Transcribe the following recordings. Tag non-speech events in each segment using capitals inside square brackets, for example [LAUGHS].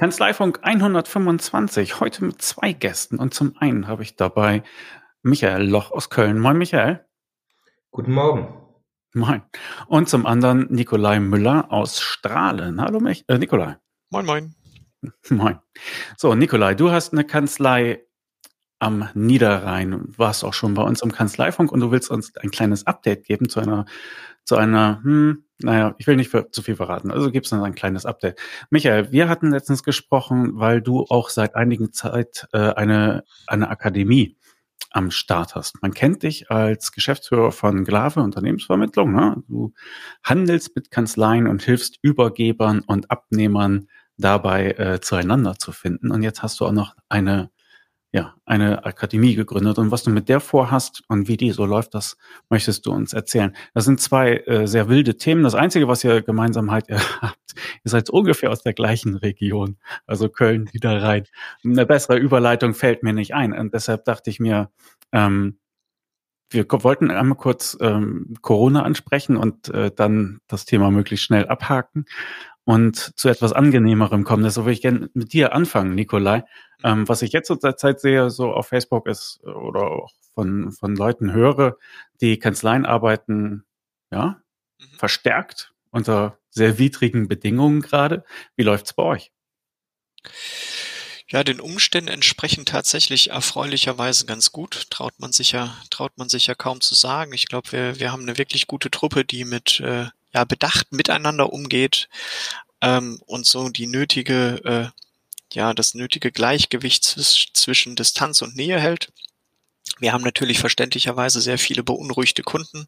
Kanzleifunk 125, heute mit zwei Gästen. Und zum einen habe ich dabei Michael Loch aus Köln. Moin, Michael. Guten Morgen. Moin. Und zum anderen Nikolai Müller aus Strahlen. Hallo, Mich äh, Nikolai. Moin, moin. [LAUGHS] Moin. So, Nikolai, du hast eine Kanzlei am Niederrhein und warst auch schon bei uns im Kanzleifunk und du willst uns ein kleines Update geben zu einer, zu einer, hm, naja, ich will nicht zu viel verraten, also gibt's noch ein kleines Update. Michael, wir hatten letztens gesprochen, weil du auch seit einigen Zeit äh, eine, eine Akademie am Start hast. Man kennt dich als Geschäftsführer von Glave Unternehmensvermittlung. Ne? Du handelst mit Kanzleien und hilfst Übergebern und Abnehmern dabei äh, zueinander zu finden. Und jetzt hast du auch noch eine ja, eine Akademie gegründet. Und was du mit der vorhast und wie die so läuft, das möchtest du uns erzählen. Das sind zwei äh, sehr wilde Themen. Das Einzige, was ihr gemeinsam halt, [LAUGHS] habt, ihr seid ungefähr aus der gleichen Region, also Köln, Niederrhein. Eine bessere Überleitung fällt mir nicht ein. Und deshalb dachte ich mir, ähm, wir wollten einmal kurz ähm, Corona ansprechen und äh, dann das Thema möglichst schnell abhaken und zu etwas Angenehmerem kommen. Deshalb würde ich gerne mit dir anfangen, Nikolai. Ähm, was ich jetzt zur Zeit sehe, so auf Facebook ist oder auch von, von Leuten höre, die Kanzleien arbeiten, ja, mhm. verstärkt unter sehr widrigen Bedingungen gerade. Wie läuft's bei euch? Ja, den Umständen entsprechend tatsächlich erfreulicherweise ganz gut. Traut man sich ja, traut man sich ja kaum zu sagen. Ich glaube, wir, wir haben eine wirklich gute Truppe, die mit äh, ja, bedacht miteinander umgeht ähm, und so die nötige, äh, ja, das nötige Gleichgewicht zwischen Distanz und Nähe hält. Wir haben natürlich verständlicherweise sehr viele beunruhigte Kunden.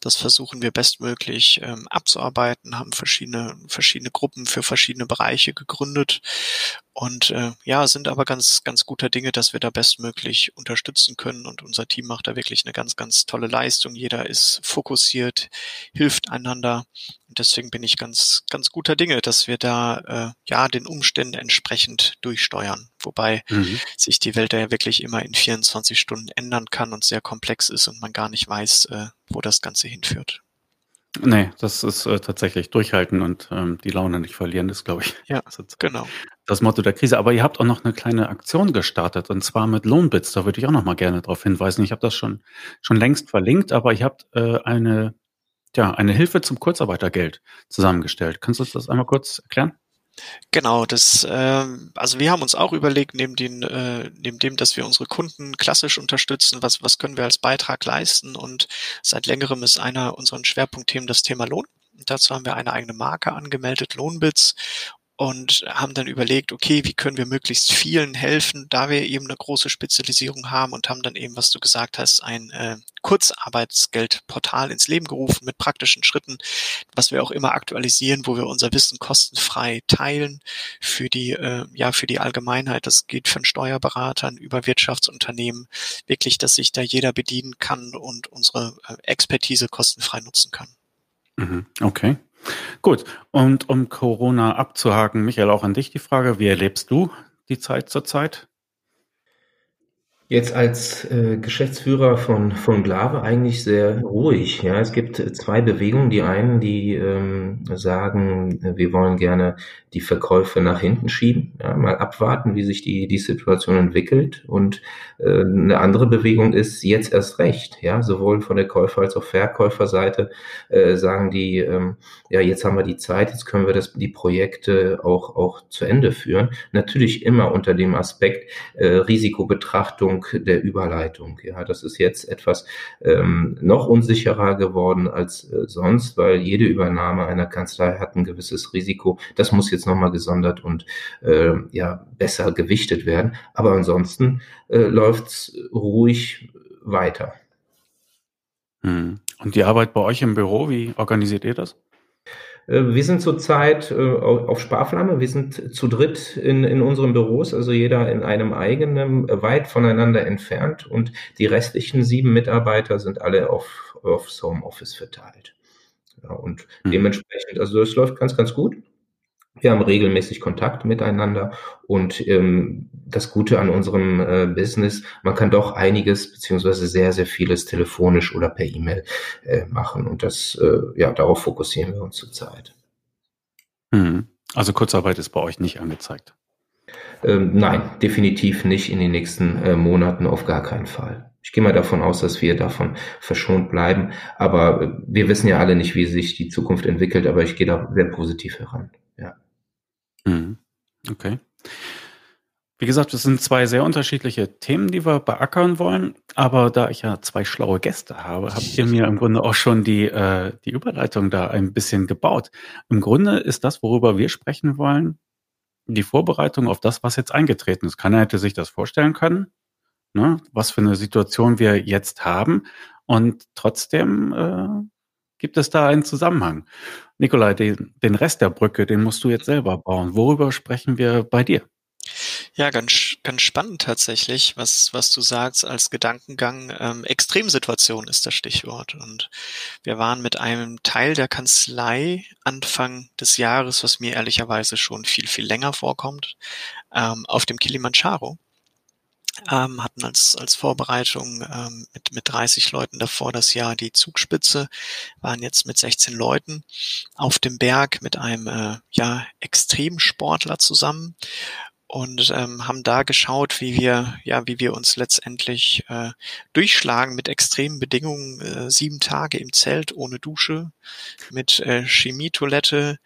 Das versuchen wir bestmöglich ähm, abzuarbeiten, haben verschiedene, verschiedene Gruppen für verschiedene Bereiche gegründet und äh, ja, sind aber ganz, ganz guter Dinge, dass wir da bestmöglich unterstützen können. Und unser Team macht da wirklich eine ganz, ganz tolle Leistung. Jeder ist fokussiert, hilft einander. Und deswegen bin ich ganz, ganz guter Dinge, dass wir da äh, ja den Umständen entsprechend durchsteuern. Wobei mhm. sich die Welt da ja wirklich immer in 24 Stunden ändern kann und sehr komplex ist und man gar nicht weiß, äh, wo das Ganze hinführt. Nee, das ist äh, tatsächlich durchhalten und ähm, die Laune nicht verlieren, ist, glaube ich, ja, genau. das Motto der Krise. Aber ihr habt auch noch eine kleine Aktion gestartet und zwar mit Lohnbits. Da würde ich auch noch mal gerne darauf hinweisen. Ich habe das schon, schon längst verlinkt, aber ihr habt äh, eine, ja, eine Hilfe zum Kurzarbeitergeld zusammengestellt. Kannst du uns das einmal kurz erklären? Genau, das, äh, also wir haben uns auch überlegt, neben, den, äh, neben dem, dass wir unsere Kunden klassisch unterstützen, was, was können wir als Beitrag leisten und seit längerem ist einer unserer Schwerpunktthemen das Thema Lohn. Dazu haben wir eine eigene Marke angemeldet, Lohnbits, und haben dann überlegt, okay, wie können wir möglichst vielen helfen, da wir eben eine große Spezialisierung haben und haben dann eben, was du gesagt hast, ein äh, Kurzarbeitsgeldportal ins Leben gerufen mit praktischen Schritten, was wir auch immer aktualisieren, wo wir unser Wissen kostenfrei teilen für die, äh, ja, für die Allgemeinheit. Das geht von Steuerberatern über Wirtschaftsunternehmen, wirklich, dass sich da jeder bedienen kann und unsere äh, Expertise kostenfrei nutzen kann. Mhm. Okay. Gut, und um Corona abzuhaken, Michael, auch an dich die Frage, wie erlebst du die Zeit zurzeit? Jetzt als äh, Geschäftsführer von, von Glave eigentlich sehr ruhig. Ja, es gibt zwei Bewegungen. Die einen, die ähm, sagen, wir wollen gerne die Verkäufe nach hinten schieben, ja, mal abwarten, wie sich die, die Situation entwickelt. Und äh, eine andere Bewegung ist jetzt erst recht. Ja, sowohl von der Käufer- als auch Verkäuferseite äh, sagen die, ähm, ja, jetzt haben wir die Zeit, jetzt können wir das, die Projekte auch, auch zu Ende führen. Natürlich immer unter dem Aspekt äh, Risikobetrachtung der Überleitung. Ja, das ist jetzt etwas ähm, noch unsicherer geworden als äh, sonst, weil jede Übernahme einer Kanzlei hat ein gewisses Risiko. Das muss jetzt nochmal gesondert und äh, ja besser gewichtet werden. Aber ansonsten äh, läuft's ruhig weiter. Hm. Und die Arbeit bei euch im Büro, wie organisiert ihr das? Äh, wir sind zurzeit äh, auf Sparflamme. Wir sind zu dritt in, in unseren Büros, also jeder in einem eigenen, äh, weit voneinander entfernt. Und die restlichen sieben Mitarbeiter sind alle auf, aufs Homeoffice verteilt. Ja, und mhm. dementsprechend, also es läuft ganz, ganz gut. Wir haben regelmäßig Kontakt miteinander und ähm, das Gute an unserem äh, Business, man kann doch einiges beziehungsweise sehr, sehr vieles telefonisch oder per E-Mail äh, machen und das, äh, ja, darauf fokussieren wir uns zurzeit. Mhm. Also Kurzarbeit ist bei euch nicht angezeigt. Ähm, nein, definitiv nicht in den nächsten äh, Monaten, auf gar keinen Fall. Ich gehe mal davon aus, dass wir davon verschont bleiben. Aber äh, wir wissen ja alle nicht, wie sich die Zukunft entwickelt, aber ich gehe da sehr positiv heran. Mhm. Okay. Wie gesagt, es sind zwei sehr unterschiedliche Themen, die wir beackern wollen. Aber da ich ja zwei schlaue Gäste habe, habt ihr mir im Grunde auch schon die, äh, die Überleitung da ein bisschen gebaut. Im Grunde ist das, worüber wir sprechen wollen, die Vorbereitung auf das, was jetzt eingetreten ist. Keiner hätte sich das vorstellen können, ne? was für eine Situation wir jetzt haben. Und trotzdem äh, gibt es da einen Zusammenhang. Nikolai, den, den Rest der Brücke, den musst du jetzt selber bauen. Worüber sprechen wir bei dir? Ja, ganz, ganz spannend tatsächlich, was, was du sagst als Gedankengang. Ähm, Extremsituation ist das Stichwort. Und wir waren mit einem Teil der Kanzlei Anfang des Jahres, was mir ehrlicherweise schon viel, viel länger vorkommt, ähm, auf dem Kilimanjaro. Ähm, hatten als, als Vorbereitung ähm, mit, mit 30 Leuten davor das Jahr die Zugspitze, waren jetzt mit 16 Leuten auf dem Berg mit einem äh, ja, Extremsportler zusammen und ähm, haben da geschaut, wie wir, ja, wie wir uns letztendlich äh, durchschlagen mit extremen Bedingungen, äh, sieben Tage im Zelt ohne Dusche, mit äh, Chemietoilette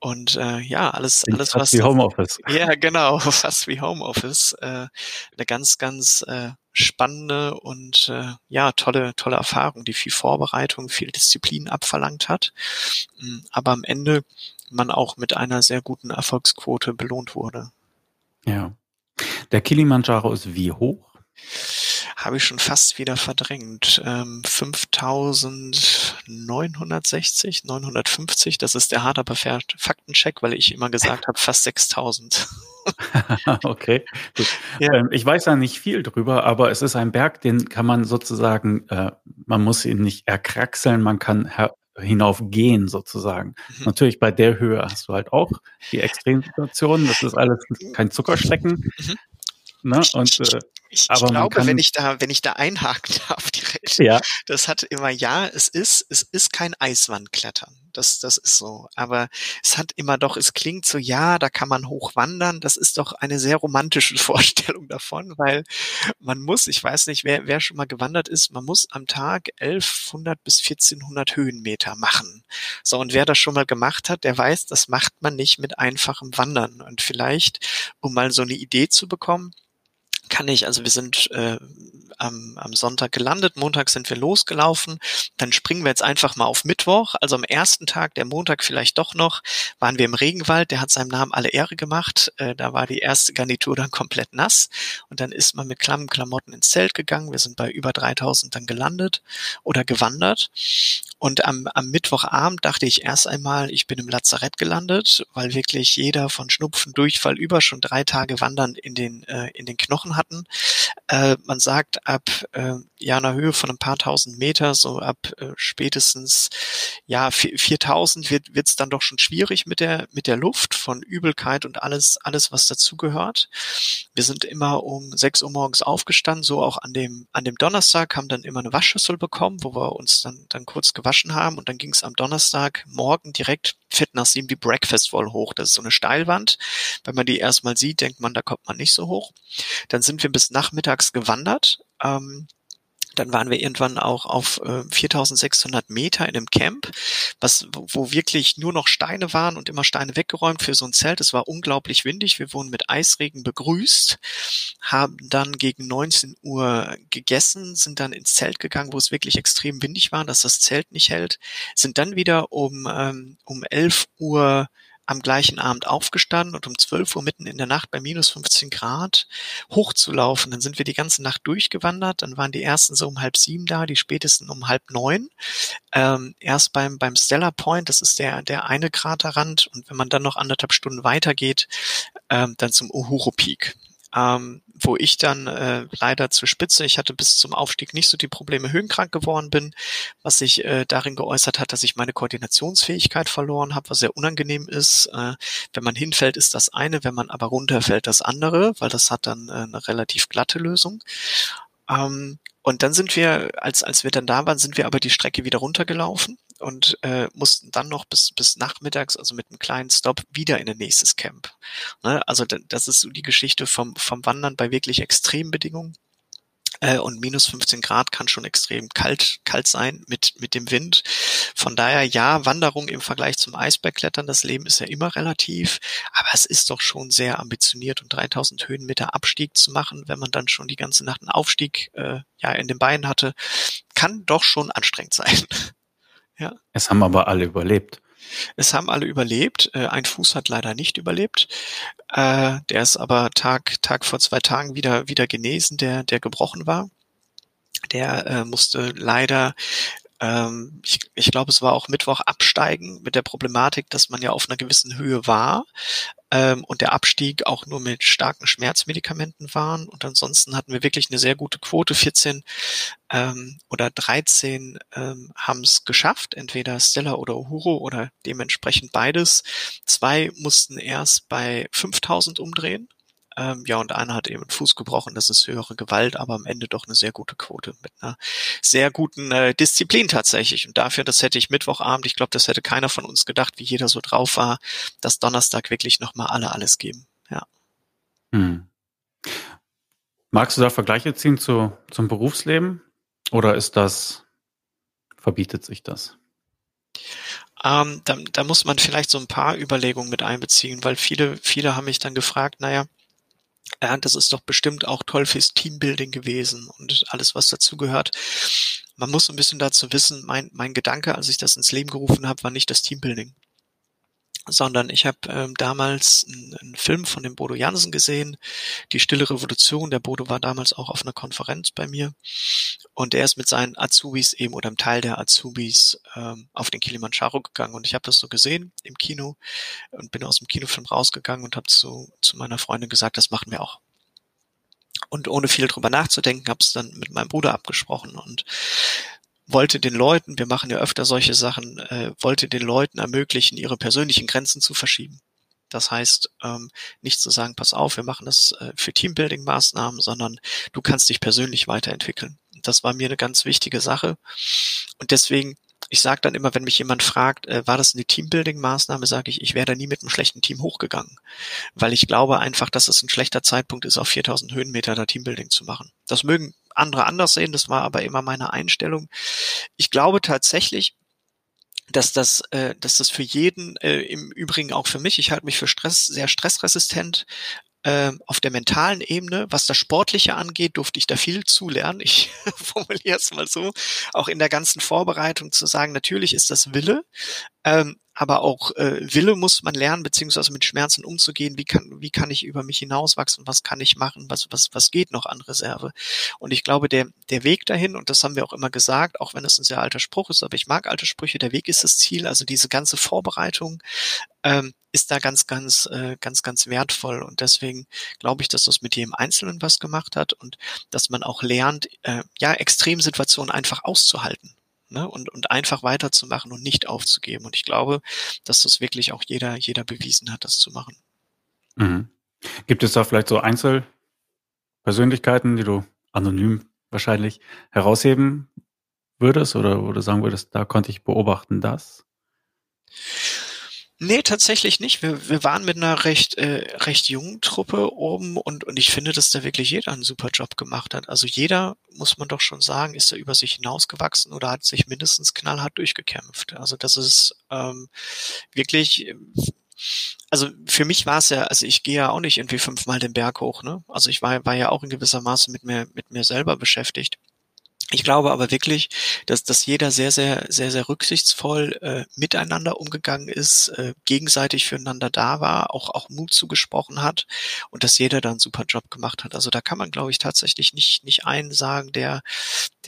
und äh, ja, alles, alles fast was. wie Homeoffice. [LAUGHS] Ja, genau, [LAUGHS] fast wie Homeoffice. Äh, eine ganz, ganz äh, spannende und äh, ja, tolle, tolle Erfahrung, die viel Vorbereitung, viel Disziplin abverlangt hat. Mm, aber am Ende man auch mit einer sehr guten Erfolgsquote belohnt wurde. Ja. Der Kilimanjaro ist wie hoch? Habe ich schon fast wieder verdrängt. Ähm, 5960, 950, das ist der hart aber Faktencheck, weil ich immer gesagt habe, fast 6000. [LAUGHS] okay, gut. Ja. Ähm, ich weiß ja nicht viel drüber, aber es ist ein Berg, den kann man sozusagen, äh, man muss ihn nicht erkraxeln, man kann hinaufgehen sozusagen. Mhm. Natürlich bei der Höhe hast du halt auch die Extremsituationen. Das ist alles kein Zuckerschrecken. Mhm. Ne? Und, äh, ich, ich glaube, wenn ich da, wenn ich da einhaken [LAUGHS] darf direkt, ja. das hat immer, ja, es ist, es ist kein Eiswandklettern. Das, das ist so. Aber es hat immer doch, es klingt so, ja, da kann man hochwandern. Das ist doch eine sehr romantische [LAUGHS] Vorstellung davon, weil man muss, ich weiß nicht, wer, wer schon mal gewandert ist, man muss am Tag 1100 bis 1400 Höhenmeter machen. So, und wer das schon mal gemacht hat, der weiß, das macht man nicht mit einfachem Wandern. Und vielleicht, um mal so eine Idee zu bekommen, kann ich, also wir sind äh, am, am Sonntag gelandet, Montag sind wir losgelaufen, dann springen wir jetzt einfach mal auf Mittwoch, also am ersten Tag, der Montag vielleicht doch noch, waren wir im Regenwald, der hat seinem Namen alle Ehre gemacht, äh, da war die erste Garnitur dann komplett nass. Und dann ist man mit klammen Klamotten ins Zelt gegangen, wir sind bei über 3000 dann gelandet oder gewandert. Und am, am Mittwochabend dachte ich erst einmal, ich bin im Lazarett gelandet, weil wirklich jeder von Schnupfen, Durchfall über schon drei Tage Wandern in den, äh, in den Knochen hatten. Äh, man sagt, ab äh, ja einer Höhe von ein paar tausend Meter, so ab äh, spätestens ja 4000 wird wird's dann doch schon schwierig mit der mit der Luft von Übelkeit und alles alles was dazugehört. Wir sind immer um 6 Uhr morgens aufgestanden, so auch an dem an dem Donnerstag haben dann immer eine Waschschüssel bekommen, wo wir uns dann dann kurz gewaschen haben und dann ging es am Donnerstag morgen direkt fit nach sieben die Breakfast Wall hoch. Das ist so eine Steilwand. Wenn man die erstmal sieht, denkt man, da kommt man nicht so hoch. Dann sind wir bis nachmittags gewandert. Ähm, dann waren wir irgendwann auch auf äh, 4600 Meter in einem Camp, was, wo wirklich nur noch Steine waren und immer Steine weggeräumt für so ein Zelt. Es war unglaublich windig. Wir wurden mit Eisregen begrüßt, haben dann gegen 19 Uhr gegessen, sind dann ins Zelt gegangen, wo es wirklich extrem windig war, dass das Zelt nicht hält, sind dann wieder um, ähm, um 11 Uhr am gleichen Abend aufgestanden und um 12 Uhr mitten in der Nacht bei minus 15 Grad hochzulaufen. Dann sind wir die ganze Nacht durchgewandert. Dann waren die ersten so um halb sieben da, die spätesten um halb neun. Ähm, erst beim, beim Stellar Point, das ist der, der eine Kraterrand. Und wenn man dann noch anderthalb Stunden weitergeht, ähm, dann zum Uhuru Peak ähm, wo ich dann äh, leider zur Spitze, ich hatte bis zum Aufstieg nicht so die Probleme, höhenkrank geworden bin, was sich äh, darin geäußert hat, dass ich meine Koordinationsfähigkeit verloren habe, was sehr unangenehm ist. Äh, wenn man hinfällt, ist das eine, wenn man aber runterfällt, das andere, weil das hat dann äh, eine relativ glatte Lösung. Ähm, und dann sind wir, als, als wir dann da waren, sind wir aber die Strecke wieder runtergelaufen und äh, mussten dann noch bis, bis nachmittags, also mit einem kleinen Stop, wieder in ein nächstes Camp. Ne? Also das ist so die Geschichte vom, vom Wandern bei wirklich extremen Bedingungen. Äh, und minus 15 Grad kann schon extrem kalt, kalt sein mit, mit dem Wind. Von daher, ja, Wanderung im Vergleich zum Eisbergklettern, das Leben ist ja immer relativ, aber es ist doch schon sehr ambitioniert und 3000 Höhenmeter Abstieg zu machen, wenn man dann schon die ganze Nacht einen Aufstieg äh, ja in den Beinen hatte, kann doch schon anstrengend [LAUGHS] sein. Ja. Es haben aber alle überlebt. Es haben alle überlebt. Äh, ein Fuß hat leider nicht überlebt. Äh, der ist aber Tag, Tag vor zwei Tagen wieder, wieder genesen, der, der gebrochen war. Der äh, musste leider ähm, ich, ich glaube, es war auch Mittwoch absteigen mit der Problematik, dass man ja auf einer gewissen Höhe war ähm, und der Abstieg auch nur mit starken Schmerzmedikamenten waren. Und ansonsten hatten wir wirklich eine sehr gute Quote. 14 ähm, oder 13 ähm, haben es geschafft, entweder Stella oder Uhuru oder dementsprechend beides. Zwei mussten erst bei 5000 umdrehen ähm, ja, und einer hat eben einen Fuß gebrochen, das ist höhere Gewalt, aber am Ende doch eine sehr gute Quote mit einer sehr guten äh, Disziplin tatsächlich. Und dafür, das hätte ich Mittwochabend, ich glaube, das hätte keiner von uns gedacht, wie jeder so drauf war, dass Donnerstag wirklich nochmal alle alles geben. Ja. Hm. Magst du da Vergleiche ziehen zu, zum Berufsleben? Oder ist das, verbietet sich das? Ähm, da, da muss man vielleicht so ein paar Überlegungen mit einbeziehen, weil viele, viele haben mich dann gefragt, naja, ja, das ist doch bestimmt auch toll fürs Teambuilding gewesen und alles, was dazugehört. Man muss ein bisschen dazu wissen, mein, mein Gedanke, als ich das ins Leben gerufen habe, war nicht das Teambuilding sondern ich habe ähm, damals einen, Film von dem Bodo Jansen gesehen, Die Stille Revolution. Der Bodo war damals auch auf einer Konferenz bei mir und er ist mit seinen Azubis eben oder einem Teil der Azubis ähm, auf den Kilimanjaro gegangen und ich habe das so gesehen im Kino und bin aus dem Kinofilm rausgegangen und habe zu, zu meiner Freundin gesagt, das machen wir auch. Und ohne viel drüber nachzudenken, habe es dann mit meinem Bruder abgesprochen und wollte den Leuten, wir machen ja öfter solche Sachen, äh, wollte den Leuten ermöglichen, ihre persönlichen Grenzen zu verschieben. Das heißt, ähm, nicht zu sagen, pass auf, wir machen das äh, für Teambuilding-Maßnahmen, sondern du kannst dich persönlich weiterentwickeln. Das war mir eine ganz wichtige Sache. Und deswegen ich sage dann immer, wenn mich jemand fragt, äh, war das eine Teambuilding-Maßnahme, sage ich, ich wäre da nie mit einem schlechten Team hochgegangen. Weil ich glaube einfach, dass es ein schlechter Zeitpunkt ist, auf 4000 Höhenmeter da Teambuilding zu machen. Das mögen andere anders sehen, das war aber immer meine Einstellung. Ich glaube tatsächlich, dass das, äh, dass das für jeden, äh, im Übrigen auch für mich, ich halte mich für Stress, sehr stressresistent, äh, auf der mentalen Ebene, was das Sportliche angeht, durfte ich da viel zulernen. Ich [LAUGHS] formuliere es mal so, auch in der ganzen Vorbereitung zu sagen, natürlich ist das Wille, ähm, aber auch äh, Wille muss man lernen, beziehungsweise mit Schmerzen umzugehen. Wie kann, wie kann ich über mich hinauswachsen? Was kann ich machen? Was, was, was geht noch an Reserve? Und ich glaube, der, der Weg dahin, und das haben wir auch immer gesagt, auch wenn es ein sehr alter Spruch ist, aber ich mag alte Sprüche, der Weg ist das Ziel. Also diese ganze Vorbereitung ähm, ist da ganz, ganz, äh, ganz, ganz wertvoll. Und deswegen glaube ich, dass das mit jedem Einzelnen was gemacht hat und dass man auch lernt, äh, ja, Extremsituationen einfach auszuhalten ne? und, und einfach weiterzumachen und nicht aufzugeben. Und ich glaube, dass das wirklich auch jeder, jeder bewiesen hat, das zu machen. Mhm. Gibt es da vielleicht so Einzelpersönlichkeiten, die du anonym wahrscheinlich herausheben würdest oder du sagen würdest, da konnte ich beobachten, dass? Nee, tatsächlich nicht. Wir, wir waren mit einer recht, äh, recht jungen Truppe oben und, und ich finde, dass da wirklich jeder einen super Job gemacht hat. Also jeder, muss man doch schon sagen, ist da über sich hinausgewachsen oder hat sich mindestens knallhart durchgekämpft. Also das ist ähm, wirklich, also für mich war es ja, also ich gehe ja auch nicht irgendwie fünfmal den Berg hoch, ne? Also ich war, war ja auch in gewisser Maße mit mir, mit mir selber beschäftigt. Ich glaube aber wirklich, dass, dass jeder sehr, sehr, sehr, sehr rücksichtsvoll äh, miteinander umgegangen ist, äh, gegenseitig füreinander da war, auch, auch Mut zugesprochen hat und dass jeder da einen super Job gemacht hat. Also da kann man, glaube ich, tatsächlich nicht, nicht einen sagen, der,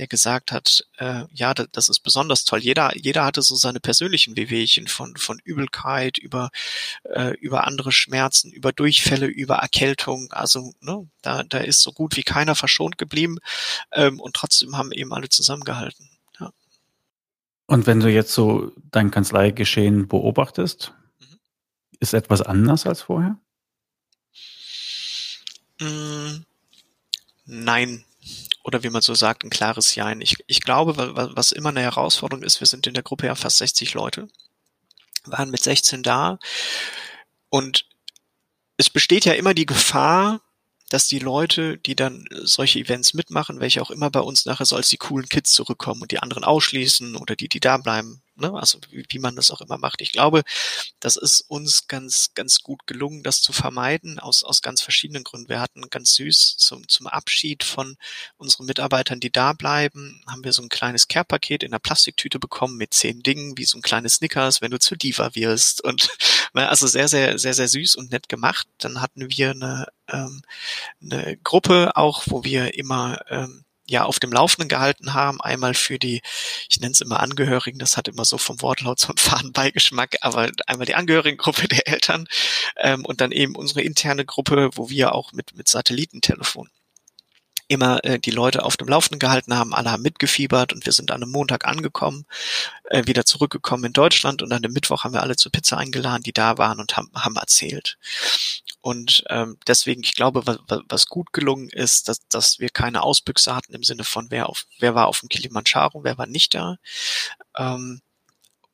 der gesagt hat, äh, ja, das, ist besonders toll. Jeder, jeder hatte so seine persönlichen Wehwehchen von, von Übelkeit über, äh, über andere Schmerzen, über Durchfälle, über Erkältung. Also ne, da, da ist so gut wie keiner verschont geblieben ähm, und trotzdem haben eben alle zusammengehalten. Ja. Und wenn du jetzt so dein Kanzleigeschehen beobachtest, mhm. ist etwas anders als vorher? Mm, nein. Oder wie man so sagt, ein klares Jein. Ich, ich glaube, was immer eine Herausforderung ist, wir sind in der Gruppe ja fast 60 Leute, waren mit 16 da und es besteht ja immer die Gefahr, dass die Leute, die dann solche Events mitmachen, welche auch immer bei uns nachher so als die coolen Kids zurückkommen und die anderen ausschließen oder die, die da bleiben, ne? also wie, wie man das auch immer macht. Ich glaube, das ist uns ganz, ganz gut gelungen, das zu vermeiden, aus, aus ganz verschiedenen Gründen. Wir hatten ganz süß zum, zum Abschied von unseren Mitarbeitern, die da bleiben, haben wir so ein kleines Care-Paket in einer Plastiktüte bekommen mit zehn Dingen, wie so ein kleines Snickers, wenn du zur Diva wirst. Und also sehr, sehr, sehr, sehr süß und nett gemacht. Dann hatten wir eine, ähm, eine Gruppe auch, wo wir immer ähm, ja auf dem Laufenden gehalten haben. Einmal für die, ich nenne es immer Angehörigen, das hat immer so vom Wortlaut so einen faden Beigeschmack, aber einmal die Angehörigengruppe [LAUGHS] der Eltern ähm, und dann eben unsere interne Gruppe, wo wir auch mit, mit Satellitentelefon immer äh, die Leute auf dem Laufenden gehalten haben, alle haben mitgefiebert und wir sind an einem Montag angekommen, äh, wieder zurückgekommen in Deutschland und an dem Mittwoch haben wir alle zur Pizza eingeladen, die da waren und haben, haben erzählt. Und ähm, deswegen, ich glaube, was, was gut gelungen ist, dass, dass wir keine Ausbüchse hatten im Sinne von wer auf wer war auf dem Kilimanjaro, wer war nicht da. Ähm,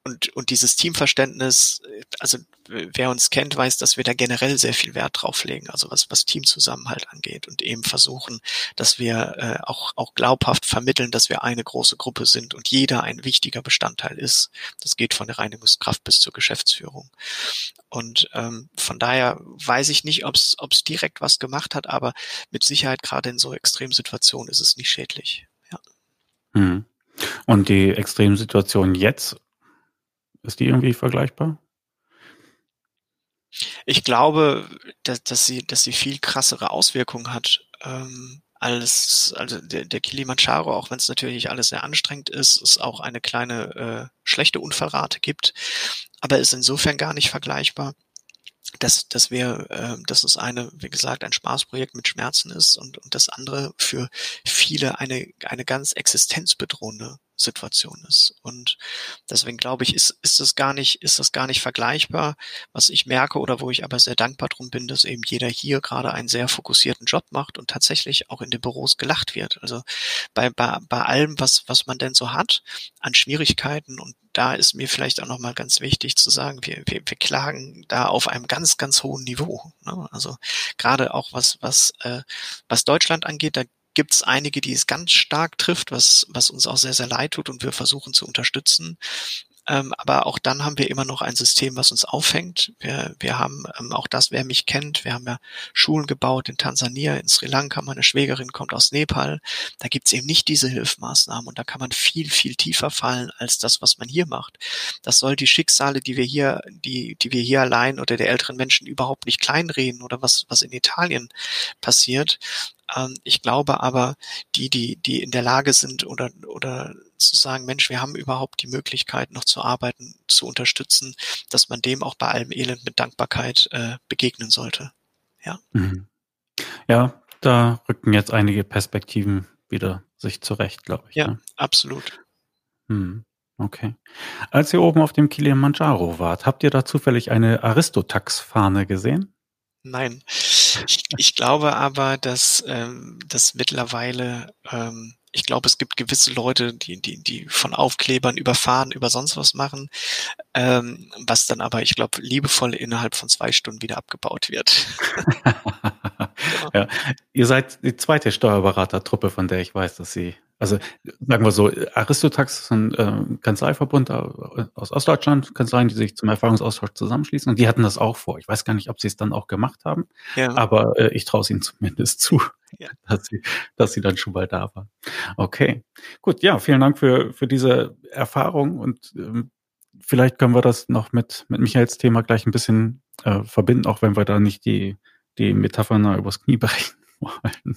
und, und dieses Teamverständnis, also wer uns kennt, weiß, dass wir da generell sehr viel Wert drauf legen, also was, was Teamzusammenhalt angeht und eben versuchen, dass wir äh, auch, auch glaubhaft vermitteln, dass wir eine große Gruppe sind und jeder ein wichtiger Bestandteil ist. Das geht von der Reinigungskraft bis zur Geschäftsführung. Und ähm, von daher weiß ich nicht, ob es direkt was gemacht hat, aber mit Sicherheit gerade in so Extremsituationen ist es nicht schädlich. Ja. Hm. Und die Extremsituation jetzt ist die irgendwie vergleichbar? Ich glaube, dass, dass sie, dass sie viel krassere Auswirkungen hat. Ähm, als also der, der Kilimanjaro, auch wenn es natürlich alles sehr anstrengend ist, es auch eine kleine äh, schlechte Unfallrate gibt, aber ist insofern gar nicht vergleichbar, dass, dass wir, äh, dass es eine, wie gesagt, ein Spaßprojekt mit Schmerzen ist und, und das andere für viele eine, eine ganz existenzbedrohende Situation ist. Und deswegen glaube ich, ist, ist das gar nicht, ist das gar nicht vergleichbar. Was ich merke oder wo ich aber sehr dankbar drum bin, dass eben jeder hier gerade einen sehr fokussierten Job macht und tatsächlich auch in den Büros gelacht wird. Also bei, bei, bei allem, was, was man denn so hat an Schwierigkeiten und da ist mir vielleicht auch nochmal ganz wichtig zu sagen, wir, wir, wir klagen da auf einem ganz, ganz hohen Niveau. Ne? Also gerade auch was, was, äh, was Deutschland angeht, da gibt es einige, die es ganz stark trifft, was, was uns auch sehr, sehr leid tut und wir versuchen zu unterstützen. Ähm, aber auch dann haben wir immer noch ein System, was uns aufhängt. Wir, wir haben ähm, auch das, wer mich kennt, wir haben ja Schulen gebaut in Tansania, in Sri Lanka, meine Schwägerin kommt aus Nepal. Da gibt's eben nicht diese Hilfsmaßnahmen und da kann man viel, viel tiefer fallen als das, was man hier macht. Das soll die Schicksale, die wir hier, die, die wir hier allein oder der älteren Menschen überhaupt nicht kleinreden oder was, was in Italien passiert. Ähm, ich glaube aber, die, die, die in der Lage sind oder, oder zu sagen, Mensch, wir haben überhaupt die Möglichkeit, noch zu arbeiten, zu unterstützen, dass man dem auch bei allem Elend mit Dankbarkeit äh, begegnen sollte. Ja. Mhm. Ja, da rücken jetzt einige Perspektiven wieder sich zurecht, glaube ich. Ja, ne? absolut. Hm. Okay. Als ihr oben auf dem Kilimanjaro wart, habt ihr da zufällig eine Aristotax-Fahne gesehen? Nein. Ich, ich glaube aber, dass ähm, das mittlerweile ähm, ich glaube, es gibt gewisse Leute, die, die, die von Aufklebern überfahren, über sonst was machen, ähm, was dann aber, ich glaube, liebevoll innerhalb von zwei Stunden wieder abgebaut wird. [LAUGHS] ja. Ihr seid die zweite Steuerberatertruppe, von der ich weiß, dass sie also sagen wir so, Aristotax ist ein äh, Kanzleiverbund aus Ostdeutschland, Kanzleien, die sich zum Erfahrungsaustausch zusammenschließen. Und die hatten das auch vor. Ich weiß gar nicht, ob sie es dann auch gemacht haben, ja. aber äh, ich traue es ihnen zumindest zu, ja. [LAUGHS] dass, sie, dass sie dann schon mal da waren. Okay, gut. Ja, vielen Dank für, für diese Erfahrung und ähm, vielleicht können wir das noch mit, mit Michaels Thema gleich ein bisschen äh, verbinden, auch wenn wir da nicht die, die Metaphern übers Knie brechen wollen.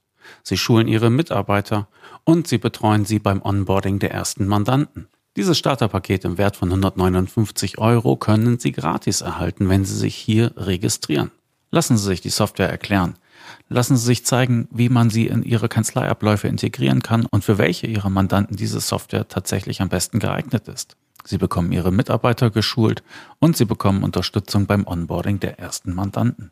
Sie schulen Ihre Mitarbeiter und Sie betreuen sie beim Onboarding der ersten Mandanten. Dieses Starterpaket im Wert von 159 Euro können Sie gratis erhalten, wenn Sie sich hier registrieren. Lassen Sie sich die Software erklären. Lassen Sie sich zeigen, wie man sie in Ihre Kanzleiabläufe integrieren kann und für welche Ihrer Mandanten diese Software tatsächlich am besten geeignet ist. Sie bekommen Ihre Mitarbeiter geschult und Sie bekommen Unterstützung beim Onboarding der ersten Mandanten.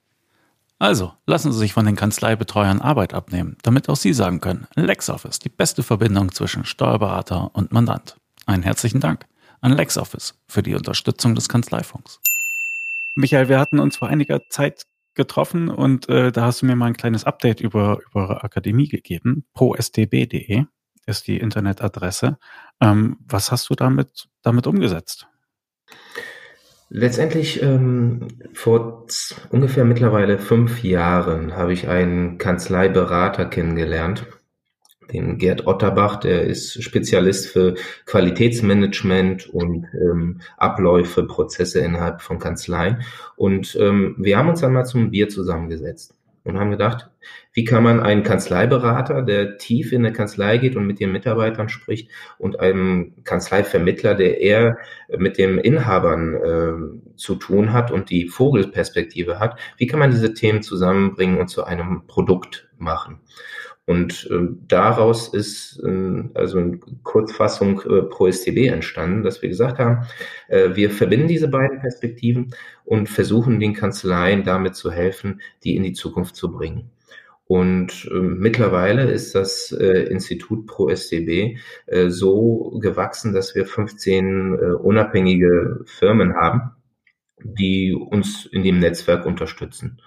Also, lassen Sie sich von den Kanzleibetreuern Arbeit abnehmen, damit auch Sie sagen können, LexOffice, die beste Verbindung zwischen Steuerberater und Mandant. Einen herzlichen Dank an LexOffice für die Unterstützung des Kanzleifunks. Michael, wir hatten uns vor einiger Zeit getroffen und äh, da hast du mir mal ein kleines Update über, über eure Akademie gegeben. prostb.de ist die Internetadresse. Ähm, was hast du damit, damit umgesetzt? Letztendlich ähm, vor ungefähr mittlerweile fünf Jahren habe ich einen Kanzleiberater kennengelernt, den Gerd Otterbach, der ist Spezialist für Qualitätsmanagement und ähm, Abläufe, Prozesse innerhalb von Kanzleien. Und ähm, wir haben uns dann mal zum Bier zusammengesetzt und haben gedacht, wie kann man einen Kanzleiberater, der tief in der Kanzlei geht und mit den Mitarbeitern spricht, und einem Kanzleivermittler, der eher mit den Inhabern äh, zu tun hat und die Vogelperspektive hat, wie kann man diese Themen zusammenbringen und zu einem Produkt machen? Und äh, daraus ist äh, also in Kurzfassung äh, ProSTB entstanden, dass wir gesagt haben, äh, wir verbinden diese beiden Perspektiven und versuchen den Kanzleien damit zu helfen, die in die Zukunft zu bringen. Und äh, mittlerweile ist das äh, Institut ProSTB äh, so gewachsen, dass wir 15 äh, unabhängige Firmen haben, die uns in dem Netzwerk unterstützen.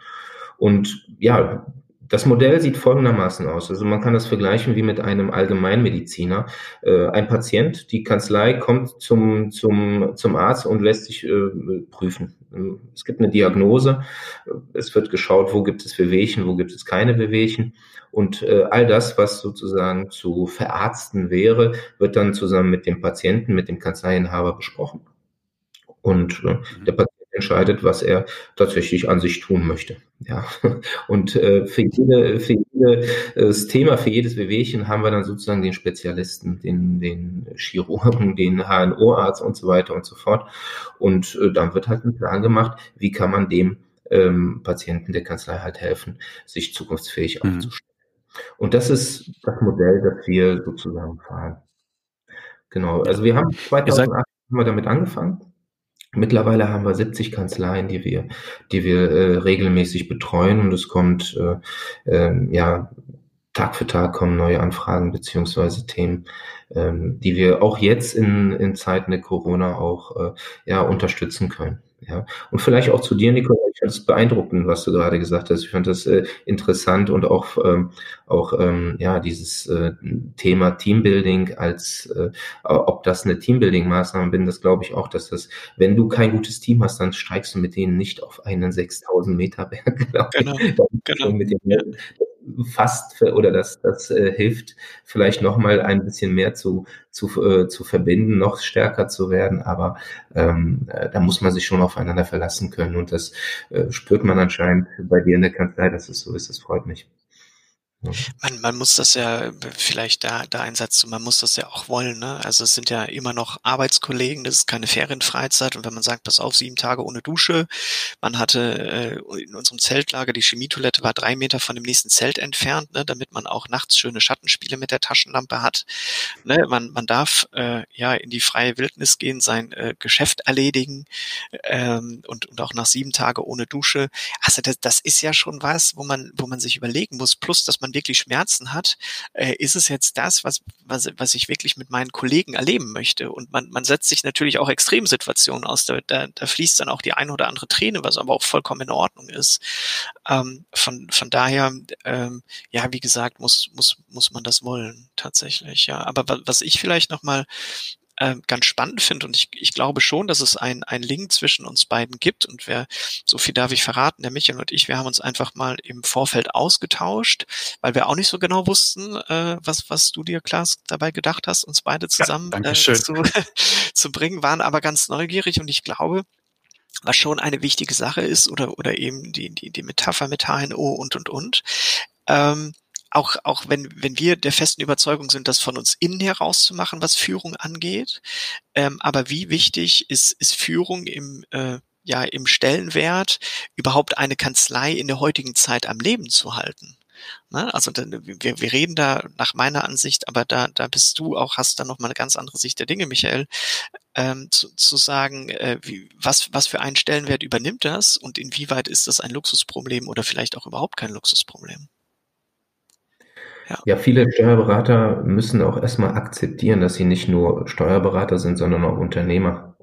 Und ja, das Modell sieht folgendermaßen aus. Also man kann das vergleichen wie mit einem Allgemeinmediziner. Äh, ein Patient, die Kanzlei kommt zum, zum, zum Arzt und lässt sich äh, prüfen. Es gibt eine Diagnose, es wird geschaut, wo gibt es Bewegchen, wo gibt es keine Bewegchen. Und äh, all das, was sozusagen zu verarzten wäre, wird dann zusammen mit dem Patienten, mit dem Kanzleiinhaber besprochen. Und äh, der Patient entscheidet, was er tatsächlich an sich tun möchte. Ja. [LAUGHS] Und äh, für, jede, für jedes Thema, für jedes Wehwehchen haben wir dann sozusagen den Spezialisten, den, den Chirurgen, [LAUGHS] den HNO-Arzt und so weiter und so fort. Und äh, dann wird halt ein Plan gemacht, wie kann man dem ähm, Patienten der Kanzlei halt helfen, sich zukunftsfähig mhm. aufzustellen. Und das ist das Modell, das wir sozusagen fahren. Genau. Also wir haben 2008 haben wir damit angefangen. Mittlerweile haben wir 70 Kanzleien, die wir, die wir äh, regelmäßig betreuen und es kommt äh, äh, ja Tag für Tag kommen neue Anfragen beziehungsweise Themen, ähm, die wir auch jetzt in, in Zeiten der Corona auch äh, ja unterstützen können. Ja, und vielleicht auch zu dir, Nico, ich fand es beeindruckend, was du gerade gesagt hast. Ich fand das äh, interessant und auch, ähm, auch ähm, ja, dieses äh, Thema Teambuilding als, äh, ob das eine Teambuilding-Maßnahme bin, das glaube ich auch, dass das, wenn du kein gutes Team hast, dann steigst du mit denen nicht auf einen 6000 Meter Berg. [LAUGHS] Genau, genau. Mit ja fast oder das, das äh, hilft vielleicht nochmal ein bisschen mehr zu, zu, äh, zu verbinden, noch stärker zu werden, aber ähm, äh, da muss man sich schon aufeinander verlassen können. Und das äh, spürt man anscheinend bei dir in der Kanzlei, dass es so ist, das freut mich. Man, man muss das ja, vielleicht da, da ein Satz zu, man muss das ja auch wollen. Ne? Also es sind ja immer noch Arbeitskollegen, das ist keine Ferienfreizeit. Und wenn man sagt, pass auf, sieben Tage ohne Dusche, man hatte äh, in unserem Zeltlager, die Chemietoilette war drei Meter von dem nächsten Zelt entfernt, ne, damit man auch nachts schöne Schattenspiele mit der Taschenlampe hat. Ne? Man, man darf äh, ja in die freie Wildnis gehen, sein äh, Geschäft erledigen ähm, und, und auch nach sieben Tage ohne Dusche. Also das, das ist ja schon was, wo man, wo man sich überlegen muss, plus dass man wirklich Schmerzen hat, äh, ist es jetzt das, was, was, was ich wirklich mit meinen Kollegen erleben möchte. Und man, man setzt sich natürlich auch Extremsituationen aus. Da, da, da fließt dann auch die eine oder andere Träne, was aber auch vollkommen in Ordnung ist. Ähm, von, von daher, ähm, ja, wie gesagt, muss, muss, muss man das wollen, tatsächlich, ja. Aber was ich vielleicht nochmal äh, ganz spannend finde. Und ich, ich glaube schon, dass es ein, ein Link zwischen uns beiden gibt. Und wer, so viel darf ich verraten, der Michael und ich, wir haben uns einfach mal im Vorfeld ausgetauscht, weil wir auch nicht so genau wussten, äh, was, was du dir, Klaas, dabei gedacht hast, uns beide zusammen ja, äh, zu, [LAUGHS] zu bringen, waren aber ganz neugierig. Und ich glaube, was schon eine wichtige Sache ist oder, oder eben die, die, die Metapher mit HNO und, und, und, ähm, auch, auch wenn, wenn wir der festen Überzeugung sind, das von uns innen heraus zu machen, was Führung angeht. Ähm, aber wie wichtig ist, ist Führung im, äh, ja, im Stellenwert, überhaupt eine Kanzlei in der heutigen Zeit am Leben zu halten? Ne? Also wir, wir reden da nach meiner Ansicht, aber da, da bist du auch, hast da noch mal eine ganz andere Sicht der Dinge, Michael, ähm, zu, zu sagen, äh, wie, was, was für einen Stellenwert übernimmt das und inwieweit ist das ein Luxusproblem oder vielleicht auch überhaupt kein Luxusproblem? Ja. ja, viele Steuerberater müssen auch erstmal akzeptieren, dass sie nicht nur Steuerberater sind, sondern auch Unternehmer.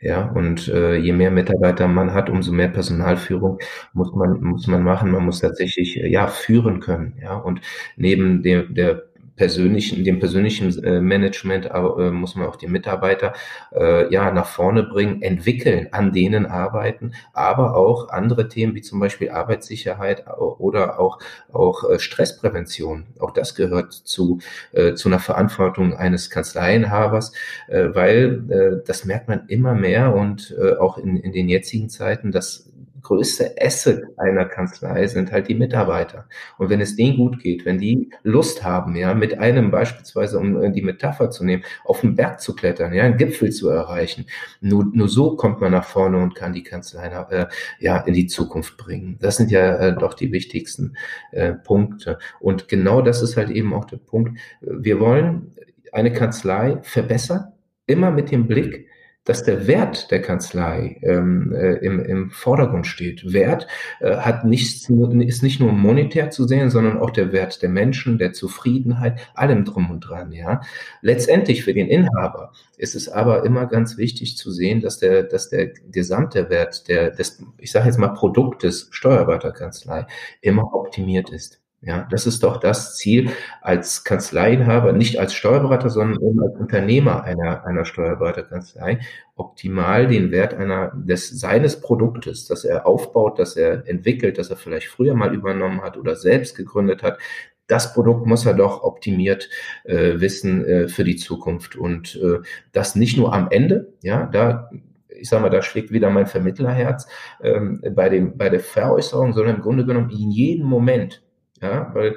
Ja, und äh, je mehr Mitarbeiter man hat, umso mehr Personalführung muss man muss man machen. Man muss tatsächlich äh, ja führen können. Ja, und neben der der persönlichen, dem persönlichen äh, Management äh, muss man auch die Mitarbeiter äh, ja nach vorne bringen, entwickeln, an denen arbeiten, aber auch andere Themen wie zum Beispiel Arbeitssicherheit oder auch auch äh, Stressprävention. Auch das gehört zu äh, zu einer Verantwortung eines Kanzleienhabers, äh, weil das merkt man immer mehr und auch in, in den jetzigen Zeiten, dass größte Asset einer Kanzlei sind halt die Mitarbeiter. Und wenn es denen gut geht, wenn die Lust haben, ja, mit einem beispielsweise, um äh, die Metapher zu nehmen, auf den Berg zu klettern, ja, einen Gipfel zu erreichen, nur, nur so kommt man nach vorne und kann die Kanzlei äh, ja in die Zukunft bringen. Das sind ja äh, doch die wichtigsten äh, Punkte. Und genau das ist halt eben auch der Punkt. Wir wollen eine Kanzlei verbessern, immer mit dem Blick, dass der Wert der Kanzlei ähm, äh, im, im Vordergrund steht. Wert äh, hat nichts, ist nicht nur monetär zu sehen, sondern auch der Wert der Menschen, der Zufriedenheit, allem drum und dran. Ja, letztendlich für den Inhaber ist es aber immer ganz wichtig zu sehen, dass der, dass der gesamte Wert der, des, ich sage jetzt mal Produktes Steuerberaterkanzlei immer optimiert ist. Ja, das ist doch das Ziel als Kanzleiinhaber, nicht als Steuerberater, sondern eben als Unternehmer einer, einer Steuerberaterkanzlei, optimal den Wert einer, des, seines Produktes, das er aufbaut, das er entwickelt, das er vielleicht früher mal übernommen hat oder selbst gegründet hat, das Produkt muss er doch optimiert äh, wissen äh, für die Zukunft. Und äh, das nicht nur am Ende, ja, da ich sage mal, da schlägt wieder mein Vermittlerherz ähm, bei dem bei der Veräußerung, sondern im Grunde genommen in jedem Moment ja, weil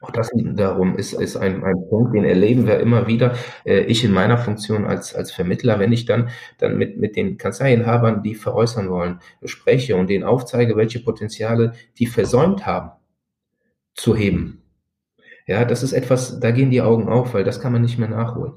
auch das darum ist, ist ein, ein Punkt, den erleben wir immer wieder. Äh, ich in meiner Funktion als, als Vermittler, wenn ich dann, dann mit, mit den Kanzleiinhabern, die veräußern wollen, spreche und denen aufzeige, welche Potenziale die versäumt haben, zu heben. Ja, das ist etwas, da gehen die Augen auf, weil das kann man nicht mehr nachholen.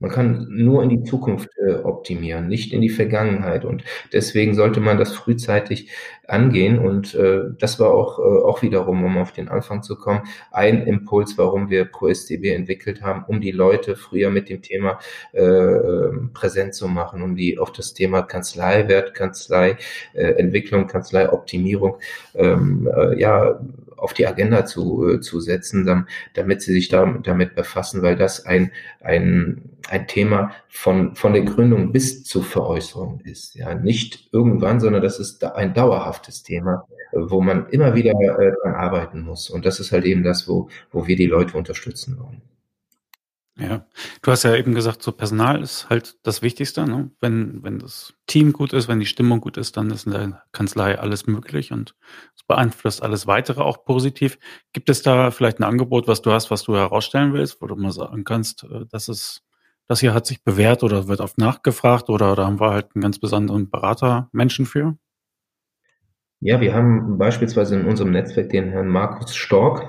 Man kann nur in die Zukunft äh, optimieren, nicht in die Vergangenheit. Und deswegen sollte man das frühzeitig angehen. Und äh, das war auch, äh, auch wiederum, um auf den Anfang zu kommen, ein Impuls, warum wir ProSTB entwickelt haben, um die Leute früher mit dem Thema äh, ähm, präsent zu machen, um die auf das Thema Kanzleiwert, Kanzleientwicklung, äh, Kanzleioptimierung ähm, äh, ja auf die Agenda zu, äh, zu setzen, damit sie sich da, damit befassen, weil das ein, ein, ein Thema von, von der Gründung bis zur Veräußerung ist. Ja, nicht irgendwann, sondern das ist ein dauerhaftes Thema, wo man immer wieder äh, dran arbeiten muss. Und das ist halt eben das, wo, wo wir die Leute unterstützen wollen. Ja, du hast ja eben gesagt, so Personal ist halt das Wichtigste. Ne? Wenn, wenn das Team gut ist, wenn die Stimmung gut ist, dann ist in der Kanzlei alles möglich und es beeinflusst alles weitere auch positiv. Gibt es da vielleicht ein Angebot, was du hast, was du herausstellen willst, wo du mal sagen kannst, äh, dass es, das hier hat sich bewährt oder wird oft nachgefragt oder da haben wir halt einen ganz besonderen Berater Menschen für? Ja, wir haben beispielsweise in unserem Netzwerk den Herrn Markus Stork,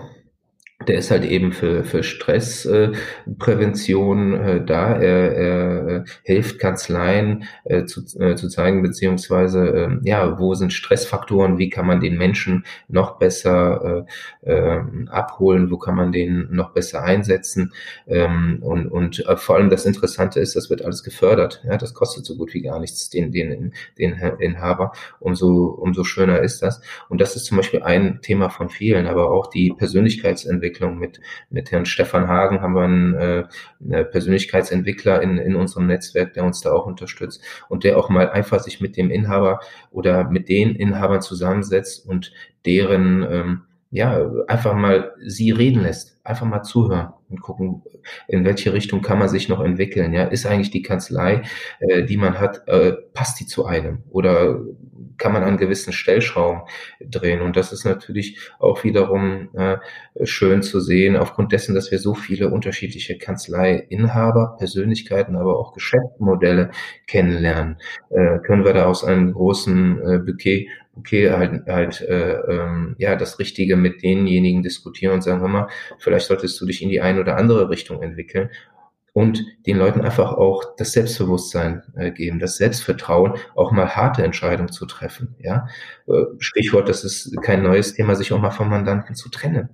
der ist halt eben für, für Stressprävention äh, äh, da. Er, er äh, hilft Kanzleien äh, zu, äh, zu zeigen, beziehungsweise äh, ja, wo sind Stressfaktoren, wie kann man den Menschen noch besser äh, äh, abholen, wo kann man den noch besser einsetzen. Ähm, und und äh, vor allem das Interessante ist, das wird alles gefördert. Ja, das kostet so gut wie gar nichts, den, den, den Inhaber. Umso, umso schöner ist das. Und das ist zum Beispiel ein Thema von vielen, aber auch die Persönlichkeitsentwicklung Entwicklung. Mit, mit Herrn Stefan Hagen haben wir einen, äh, einen Persönlichkeitsentwickler in, in unserem Netzwerk, der uns da auch unterstützt und der auch mal einfach sich mit dem Inhaber oder mit den Inhabern zusammensetzt und deren ähm, ja, einfach mal sie reden lässt, einfach mal zuhören und gucken, in welche Richtung kann man sich noch entwickeln. Ja, ist eigentlich die Kanzlei, äh, die man hat, äh, passt die zu einem oder kann man an gewissen Stellschrauben drehen. Und das ist natürlich auch wiederum äh, schön zu sehen, aufgrund dessen, dass wir so viele unterschiedliche Kanzleiinhaber, Persönlichkeiten, aber auch Geschäftsmodelle kennenlernen, äh, können wir da aus einem großen äh, Bouquet okay, halt, halt äh, ähm, ja, das Richtige mit denjenigen diskutieren und sagen, hör mal, vielleicht solltest du dich in die eine oder andere Richtung entwickeln und den Leuten einfach auch das Selbstbewusstsein äh, geben, das Selbstvertrauen, auch mal harte Entscheidungen zu treffen. Ja, äh, Stichwort, das ist kein neues Thema, sich auch mal vom Mandanten zu trennen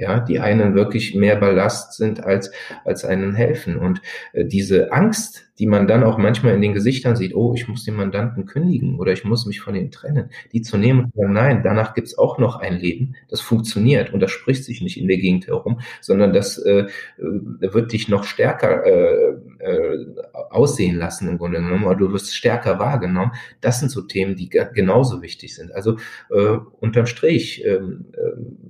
ja, die einen wirklich mehr Ballast sind als, als einen helfen. Und äh, diese Angst, die man dann auch manchmal in den Gesichtern sieht, oh, ich muss den Mandanten kündigen oder ich muss mich von ihm trennen, die zu nehmen und sagen, nein, danach gibt's auch noch ein Leben, das funktioniert und das spricht sich nicht in der Gegend herum, sondern das äh, äh wird dich noch stärker äh, äh, aussehen lassen im Grunde genommen, oder du wirst stärker wahrgenommen. Das sind so Themen, die genauso wichtig sind. Also äh, unterm Strich, ähm, äh,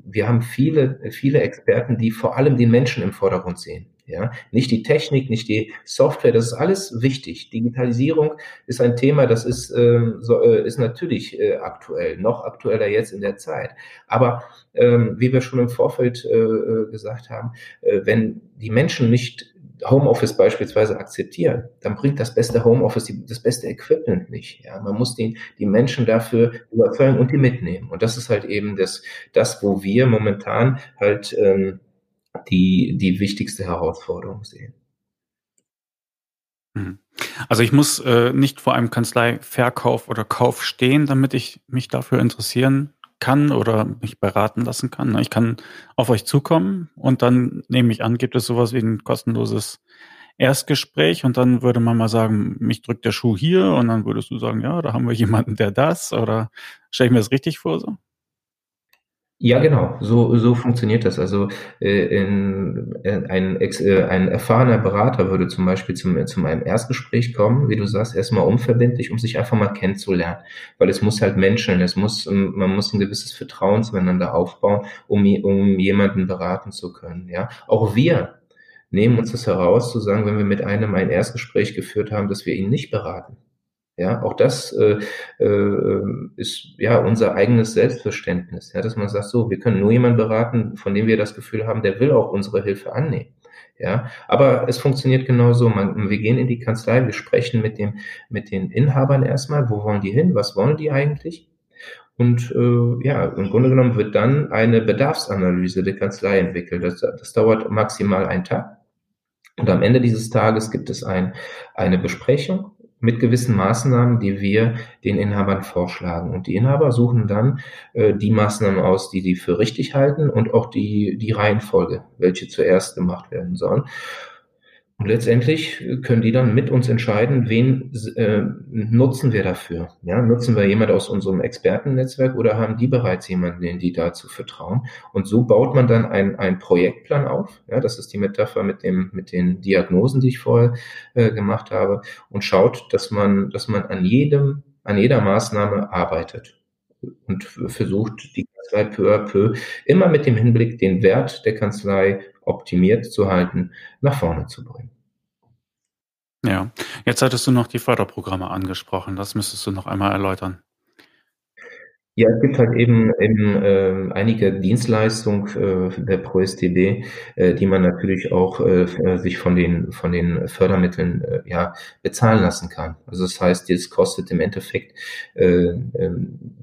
wir haben viele, viele Experten, die vor allem den Menschen im Vordergrund sehen. Ja, nicht die Technik, nicht die Software, das ist alles wichtig. Digitalisierung ist ein Thema, das ist, ähm, so, äh, ist natürlich äh, aktuell, noch aktueller jetzt in der Zeit. Aber ähm, wie wir schon im Vorfeld äh, äh gesagt haben, äh, wenn die Menschen nicht Homeoffice beispielsweise akzeptieren, dann bringt das beste Homeoffice die, das beste Equipment nicht. Ja, man muss die, die Menschen dafür überzeugen und die mitnehmen. Und das ist halt eben das, das wo wir momentan halt ähm, die, die wichtigste Herausforderung sehen. Mhm. Also ich muss äh, nicht vor einem Kanzleiverkauf oder Kauf stehen, damit ich mich dafür interessieren kann oder mich beraten lassen kann. Ich kann auf euch zukommen und dann nehme ich an, gibt es sowas wie ein kostenloses Erstgespräch und dann würde man mal sagen, mich drückt der Schuh hier und dann würdest du sagen, ja, da haben wir jemanden, der das oder stelle ich mir das richtig vor so? Ja, genau, so, so funktioniert das. Also äh, in, äh, ein, äh, ein erfahrener Berater würde zum Beispiel zum, zum einem Erstgespräch kommen, wie du sagst, erstmal unverbindlich, um sich einfach mal kennenzulernen. Weil es muss halt Menschen, es muss, man muss ein gewisses Vertrauen zueinander aufbauen, um, um jemanden beraten zu können. Ja, Auch wir nehmen uns das heraus, zu sagen, wenn wir mit einem ein Erstgespräch geführt haben, dass wir ihn nicht beraten. Ja, auch das äh, äh, ist ja unser eigenes Selbstverständnis, ja, dass man sagt, so, wir können nur jemanden beraten, von dem wir das Gefühl haben, der will auch unsere Hilfe annehmen. Ja, aber es funktioniert genauso. Man, wir gehen in die Kanzlei, wir sprechen mit dem, mit den Inhabern erstmal, wo wollen die hin, was wollen die eigentlich? Und äh, ja, im Grunde genommen wird dann eine Bedarfsanalyse der Kanzlei entwickelt. Das, das dauert maximal einen Tag. Und am Ende dieses Tages gibt es ein, eine Besprechung mit gewissen Maßnahmen, die wir den Inhabern vorschlagen. Und die Inhaber suchen dann äh, die Maßnahmen aus, die sie für richtig halten und auch die, die Reihenfolge, welche zuerst gemacht werden sollen. Und letztendlich können die dann mit uns entscheiden, wen äh, nutzen wir dafür. Ja, nutzen wir jemand aus unserem Expertennetzwerk oder haben die bereits jemanden, den die dazu vertrauen? Und so baut man dann einen Projektplan auf. Ja, das ist die Metapher mit dem, mit den Diagnosen, die ich vorher äh, gemacht habe und schaut, dass man, dass man an jedem, an jeder Maßnahme arbeitet und versucht, die Kanzlei peu à peu immer mit dem Hinblick, den Wert der Kanzlei optimiert zu halten, nach vorne zu bringen. Ja, jetzt hattest du noch die Förderprogramme angesprochen. Das müsstest du noch einmal erläutern. Ja, es gibt halt eben, eben äh, einige Dienstleistungen äh, der ProSTB, äh, die man natürlich auch äh, äh, sich von den, von den Fördermitteln äh, ja, bezahlen lassen kann. Also das heißt, das kostet im Endeffekt äh, äh,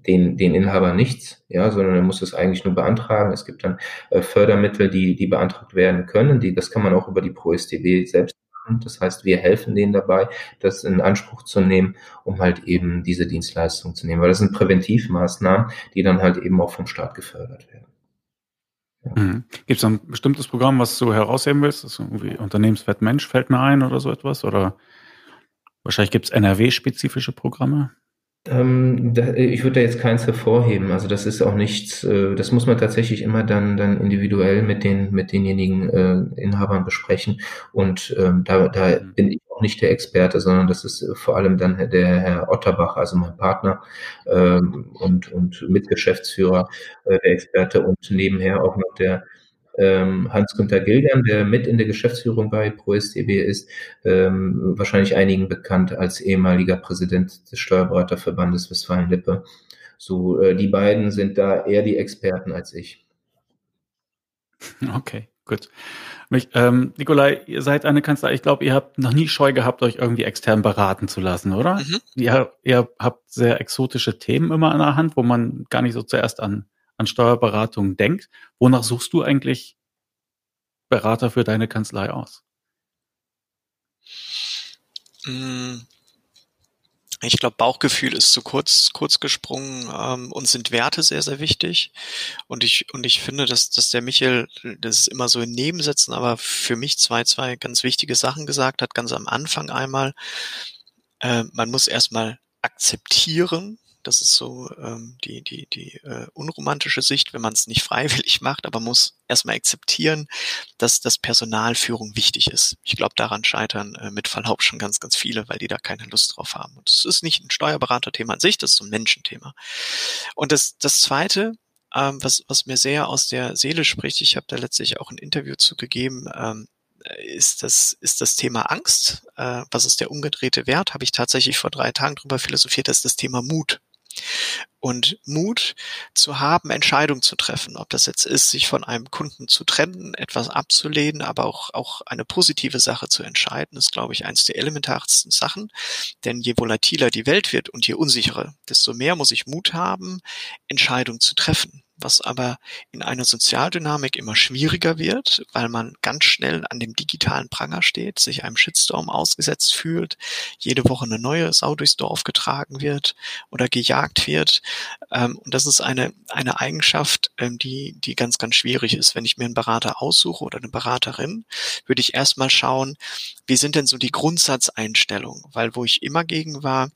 den, den Inhaber nichts, ja, sondern er muss es eigentlich nur beantragen. Es gibt dann äh, Fördermittel, die, die beantragt werden können. Die, das kann man auch über die ProSTB selbst das heißt, wir helfen denen dabei, das in Anspruch zu nehmen, um halt eben diese Dienstleistung zu nehmen. Weil das sind Präventivmaßnahmen, die dann halt eben auch vom Staat gefördert werden. Ja. Mhm. Gibt es ein bestimmtes Programm, was du herausheben willst? Das irgendwie Unternehmenswert Mensch fällt mir ein oder so etwas? Oder wahrscheinlich gibt es NRW-spezifische Programme? Ähm, da, ich würde da jetzt keins hervorheben. Also das ist auch nichts, äh, das muss man tatsächlich immer dann, dann individuell mit den, mit denjenigen äh, Inhabern besprechen. Und ähm, da, da mhm. bin ich auch nicht der Experte, sondern das ist vor allem dann der Herr Otterbach, also mein Partner ähm, und, und Mitgeschäftsführer, äh, der Experte und nebenher auch noch der ähm, Hans-Günther Gilgern, der mit in der Geschäftsführung bei ProSTB ist, ähm, wahrscheinlich einigen bekannt als ehemaliger Präsident des Steuerberaterverbandes Westfalen-Lippe. So, äh, die beiden sind da eher die Experten als ich. Okay, gut. Mich, ähm, Nikolai, ihr seid eine Kanzlei. Ich glaube, ihr habt noch nie Scheu gehabt, euch irgendwie extern beraten zu lassen, oder? Mhm. Ihr, ihr habt sehr exotische Themen immer in der Hand, wo man gar nicht so zuerst an an Steuerberatung denkt. Wonach suchst du eigentlich Berater für deine Kanzlei aus? Mm. Ich glaube, Bauchgefühl ist zu kurz, kurz gesprungen. Ähm, uns sind Werte sehr, sehr wichtig. Und ich, und ich finde, dass, dass der Michael das immer so in Nebensätzen, aber für mich zwei, zwei ganz wichtige Sachen gesagt hat, ganz am Anfang einmal. Äh, man muss erstmal akzeptieren, das ist so ähm, die, die, die äh, unromantische Sicht, wenn man es nicht [LAUGHS] freiwillig macht, aber muss erstmal akzeptieren, dass das Personalführung wichtig ist. Ich glaube, daran scheitern äh, mit Verlaub schon ganz, ganz viele, weil die da keine Lust drauf haben. Und es ist nicht ein Steuerberaterthema an sich, das ist so ein Menschenthema. Und das, das Zweite, ähm, was, was mir sehr aus der Seele spricht, ich habe da letztlich auch ein Interview zugegeben, ähm, ist das, ist das Thema Angst. Äh, was ist der umgedrehte Wert? Habe ich tatsächlich vor drei Tagen drüber philosophiert, das ist das Thema Mut und Mut zu haben, Entscheidungen zu treffen. Ob das jetzt ist, sich von einem Kunden zu trennen, etwas abzulehnen, aber auch, auch eine positive Sache zu entscheiden, ist, glaube ich, eines der elementarsten Sachen. Denn je volatiler die Welt wird und je unsicherer, desto mehr muss ich Mut haben, Entscheidungen zu treffen was aber in einer Sozialdynamik immer schwieriger wird, weil man ganz schnell an dem digitalen Pranger steht, sich einem Shitstorm ausgesetzt fühlt, jede Woche eine neue Sau durchs Dorf getragen wird oder gejagt wird. Ähm, und das ist eine, eine Eigenschaft, ähm, die, die ganz, ganz schwierig ist. Wenn ich mir einen Berater aussuche oder eine Beraterin, würde ich erstmal schauen, wie sind denn so die Grundsatzeinstellungen? Weil wo ich immer gegen war,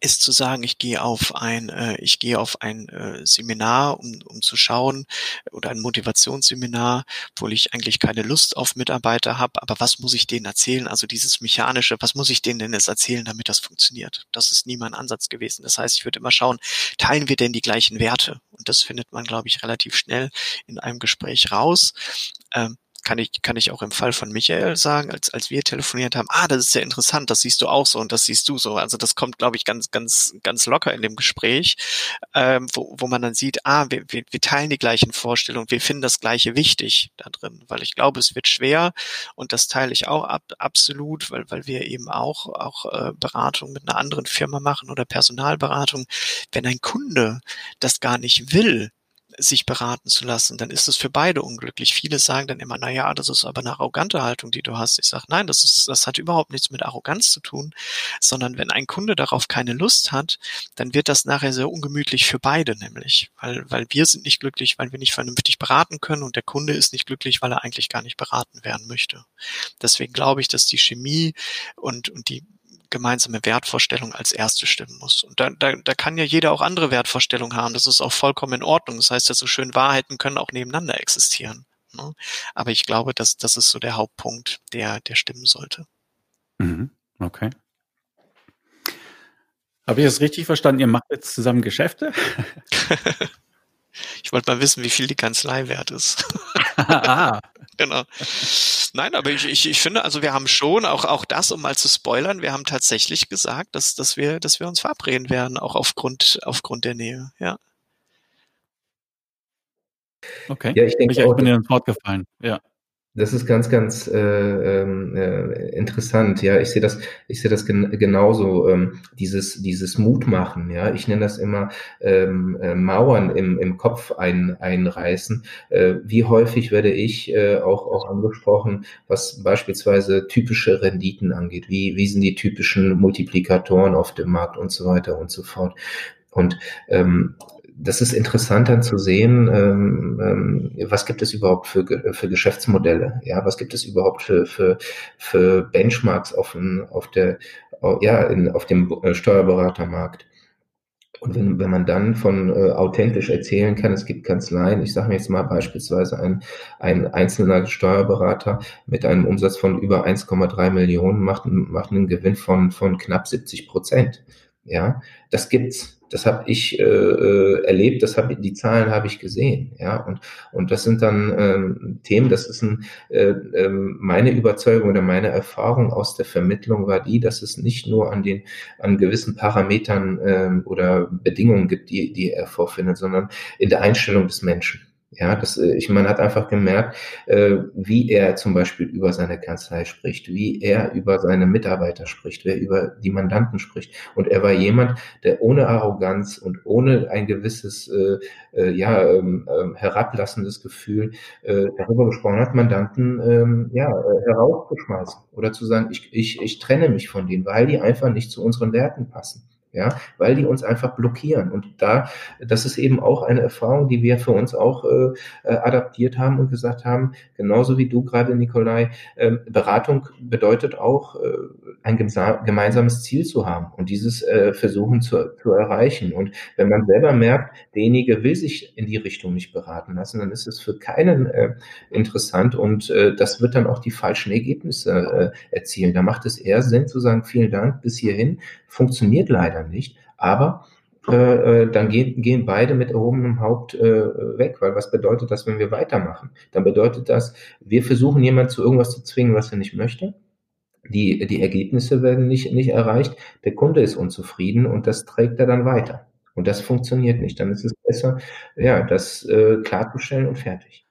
ist zu sagen, ich gehe auf ein, äh, ich gehe auf ein äh, Seminar, um, um zu schauen, oder ein Motivationsseminar, wo ich eigentlich keine Lust auf Mitarbeiter habe, aber was muss ich denen erzählen? Also dieses mechanische, was muss ich denen denn jetzt erzählen, damit das funktioniert? Das ist nie mein Ansatz gewesen. Das heißt, ich würde immer schauen, teilen wir denn die gleichen Werte? Und das findet man, glaube ich, relativ schnell in einem Gespräch raus. Ähm, kann ich, kann ich auch im Fall von Michael sagen, als, als wir telefoniert haben, ah, das ist sehr interessant, das siehst du auch so und das siehst du so. Also das kommt, glaube ich, ganz, ganz, ganz locker in dem Gespräch, ähm, wo, wo man dann sieht, ah, wir, wir, wir teilen die gleichen Vorstellungen, wir finden das Gleiche wichtig da drin, weil ich glaube, es wird schwer und das teile ich auch ab, absolut, weil, weil wir eben auch, auch äh, Beratung mit einer anderen Firma machen oder Personalberatung. Wenn ein Kunde das gar nicht will, sich beraten zu lassen, dann ist es für beide unglücklich. Viele sagen dann immer, na ja, das ist aber eine arrogante Haltung, die du hast. Ich sage, nein, das ist, das hat überhaupt nichts mit Arroganz zu tun, sondern wenn ein Kunde darauf keine Lust hat, dann wird das nachher sehr ungemütlich für beide nämlich, weil, weil wir sind nicht glücklich, weil wir nicht vernünftig beraten können und der Kunde ist nicht glücklich, weil er eigentlich gar nicht beraten werden möchte. Deswegen glaube ich, dass die Chemie und, und die gemeinsame Wertvorstellung als erste stimmen muss. Und da, da, da kann ja jeder auch andere Wertvorstellungen haben. Das ist auch vollkommen in Ordnung. Das heißt ja so schön, Wahrheiten können auch nebeneinander existieren. Ne? Aber ich glaube, dass das ist so der Hauptpunkt, der, der stimmen sollte. Mhm. Okay. Habe ich das richtig verstanden? Ihr macht jetzt zusammen Geschäfte? [LAUGHS] ich wollte mal wissen, wie viel die Kanzlei wert ist. [LAUGHS] ah. [LAUGHS] Genau. Nein, aber ich, ich, ich finde, also wir haben schon, auch, auch das, um mal zu spoilern, wir haben tatsächlich gesagt, dass, dass wir, dass wir uns verabreden werden, auch aufgrund, aufgrund der Nähe, ja. Okay. Ja, ich denke, ich bin dir ins Wort gefallen, ja. Das ist ganz, ganz äh, ähm, äh, interessant. Ja, ich sehe das, ich sehe das gen genauso. Ähm, dieses, dieses Mutmachen. Ja, ich nenne das immer ähm, äh, Mauern im, im Kopf ein, einreißen. Äh, wie häufig werde ich äh, auch auch angesprochen, was beispielsweise typische Renditen angeht? Wie wie sind die typischen Multiplikatoren auf dem Markt und so weiter und so fort? Und ähm, das ist interessant dann zu sehen, ähm, ähm, was gibt es überhaupt für, für Geschäftsmodelle, ja, was gibt es überhaupt für, für, für Benchmarks auf, auf, der, ja, in, auf dem äh, Steuerberatermarkt. Und wenn, wenn man dann von äh, authentisch erzählen kann, es gibt Kanzleien, ich sage mir jetzt mal beispielsweise ein, ein einzelner Steuerberater mit einem Umsatz von über 1,3 Millionen macht, macht einen Gewinn von, von knapp 70 Prozent. Ja, das gibt's das habe ich äh, äh, erlebt, das habe die Zahlen habe ich gesehen, ja und und das sind dann ähm, Themen, das ist ein, äh, äh, meine Überzeugung oder meine Erfahrung aus der Vermittlung war die, dass es nicht nur an den an gewissen Parametern äh, oder Bedingungen gibt, die die er vorfindet, sondern in der Einstellung des Menschen. Ja, das, äh, ich man hat einfach gemerkt, äh, wie er zum Beispiel über seine Kanzlei spricht, wie er über seine Mitarbeiter spricht, wer über die Mandanten spricht. Und er war jemand, der ohne Arroganz und ohne ein gewisses, äh, äh, ja, ähm, äh, herablassendes Gefühl äh, darüber gesprochen hat, Mandanten ähm, ja, äh, herauszuschmeißen oder zu sagen, ich, ich, ich trenne mich von denen, weil die einfach nicht zu unseren Werten passen ja, weil die uns einfach blockieren. Und da, das ist eben auch eine Erfahrung, die wir für uns auch äh, äh adaptiert haben und gesagt haben, genauso wie du gerade, Nikolai, äh, Beratung bedeutet auch, äh, ein gemeinsames Ziel zu haben und dieses äh, versuchen zu, zu erreichen. Und wenn man selber merkt, derjenige will sich in die Richtung nicht beraten lassen, dann ist es für keinen äh, interessant und äh, das wird dann auch die falschen Ergebnisse äh, erzielen. Da macht es eher Sinn zu sagen, vielen Dank bis hierhin, funktioniert leider nicht, aber äh, äh, dann gehen, gehen beide mit erhobenem Haupt äh, weg, weil was bedeutet das, wenn wir weitermachen? Dann bedeutet das, wir versuchen jemanden zu irgendwas zu zwingen, was er nicht möchte. Die, die Ergebnisse werden nicht, nicht erreicht, der Kunde ist unzufrieden und das trägt er dann weiter. Und das funktioniert nicht. Dann ist es besser, ja, das äh, klarzustellen und fertig.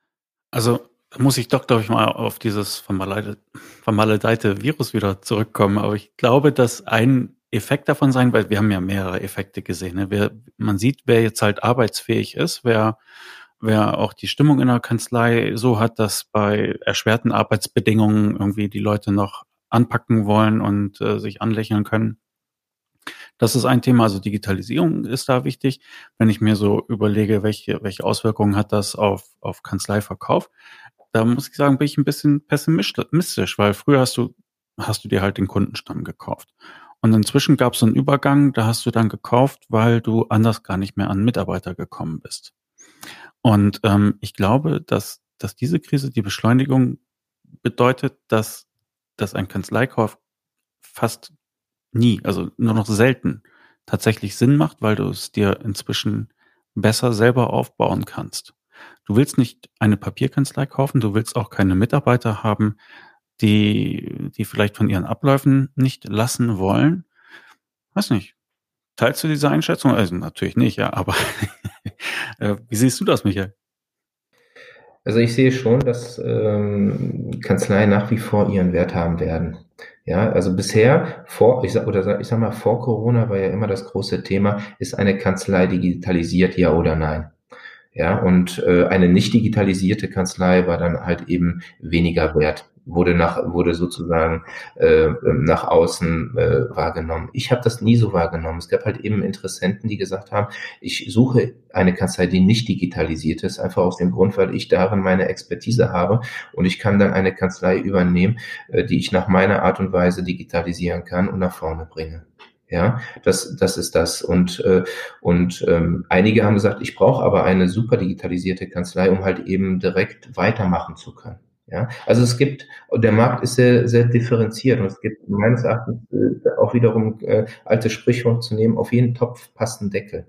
Also muss ich doch, glaube ich, mal auf dieses vermaledeite Virus wieder zurückkommen. Aber ich glaube, dass ein Effekt davon sein, weil wir haben ja mehrere Effekte gesehen. Ne? Wer, man sieht, wer jetzt halt arbeitsfähig ist, wer, wer auch die Stimmung in der Kanzlei so hat, dass bei erschwerten Arbeitsbedingungen irgendwie die Leute noch anpacken wollen und äh, sich anlächeln können. Das ist ein Thema, also Digitalisierung ist da wichtig. Wenn ich mir so überlege, welche, welche Auswirkungen hat das auf, auf Kanzleiverkauf, da muss ich sagen, bin ich ein bisschen pessimistisch, weil früher hast du, hast du dir halt den Kundenstamm gekauft. Und inzwischen gab es einen Übergang, da hast du dann gekauft, weil du anders gar nicht mehr an Mitarbeiter gekommen bist. Und ähm, ich glaube, dass, dass diese Krise die Beschleunigung bedeutet, dass, dass ein Kanzleikauf fast nie, also nur noch selten tatsächlich Sinn macht, weil du es dir inzwischen besser selber aufbauen kannst. Du willst nicht eine Papierkanzlei kaufen, du willst auch keine Mitarbeiter haben, die, die vielleicht von ihren Abläufen nicht lassen wollen. Weiß nicht. Teilst du diese Einschätzung? Also natürlich nicht, ja, aber [LAUGHS] äh, wie siehst du das, Michael? Also ich sehe schon, dass ähm, Kanzleien nach wie vor ihren Wert haben werden. Ja, also bisher vor, ich sag, oder ich sag mal, vor Corona war ja immer das große Thema, ist eine Kanzlei digitalisiert, ja oder nein? Ja, und äh, eine nicht digitalisierte Kanzlei war dann halt eben weniger wert, wurde nach wurde sozusagen äh, nach außen äh, wahrgenommen. Ich habe das nie so wahrgenommen. Es gab halt eben Interessenten, die gesagt haben, ich suche eine Kanzlei, die nicht digitalisiert ist, einfach aus dem Grund, weil ich darin meine Expertise habe und ich kann dann eine Kanzlei übernehmen, äh, die ich nach meiner Art und Weise digitalisieren kann und nach vorne bringe. Ja, das, das ist das. Und, äh, und ähm, einige haben gesagt, ich brauche aber eine super digitalisierte Kanzlei, um halt eben direkt weitermachen zu können. Ja, also es gibt, der Markt ist sehr, sehr differenziert und es gibt meines Erachtens äh, auch wiederum äh, alte Sprichwort zu nehmen, auf jeden Topf passt Deckel.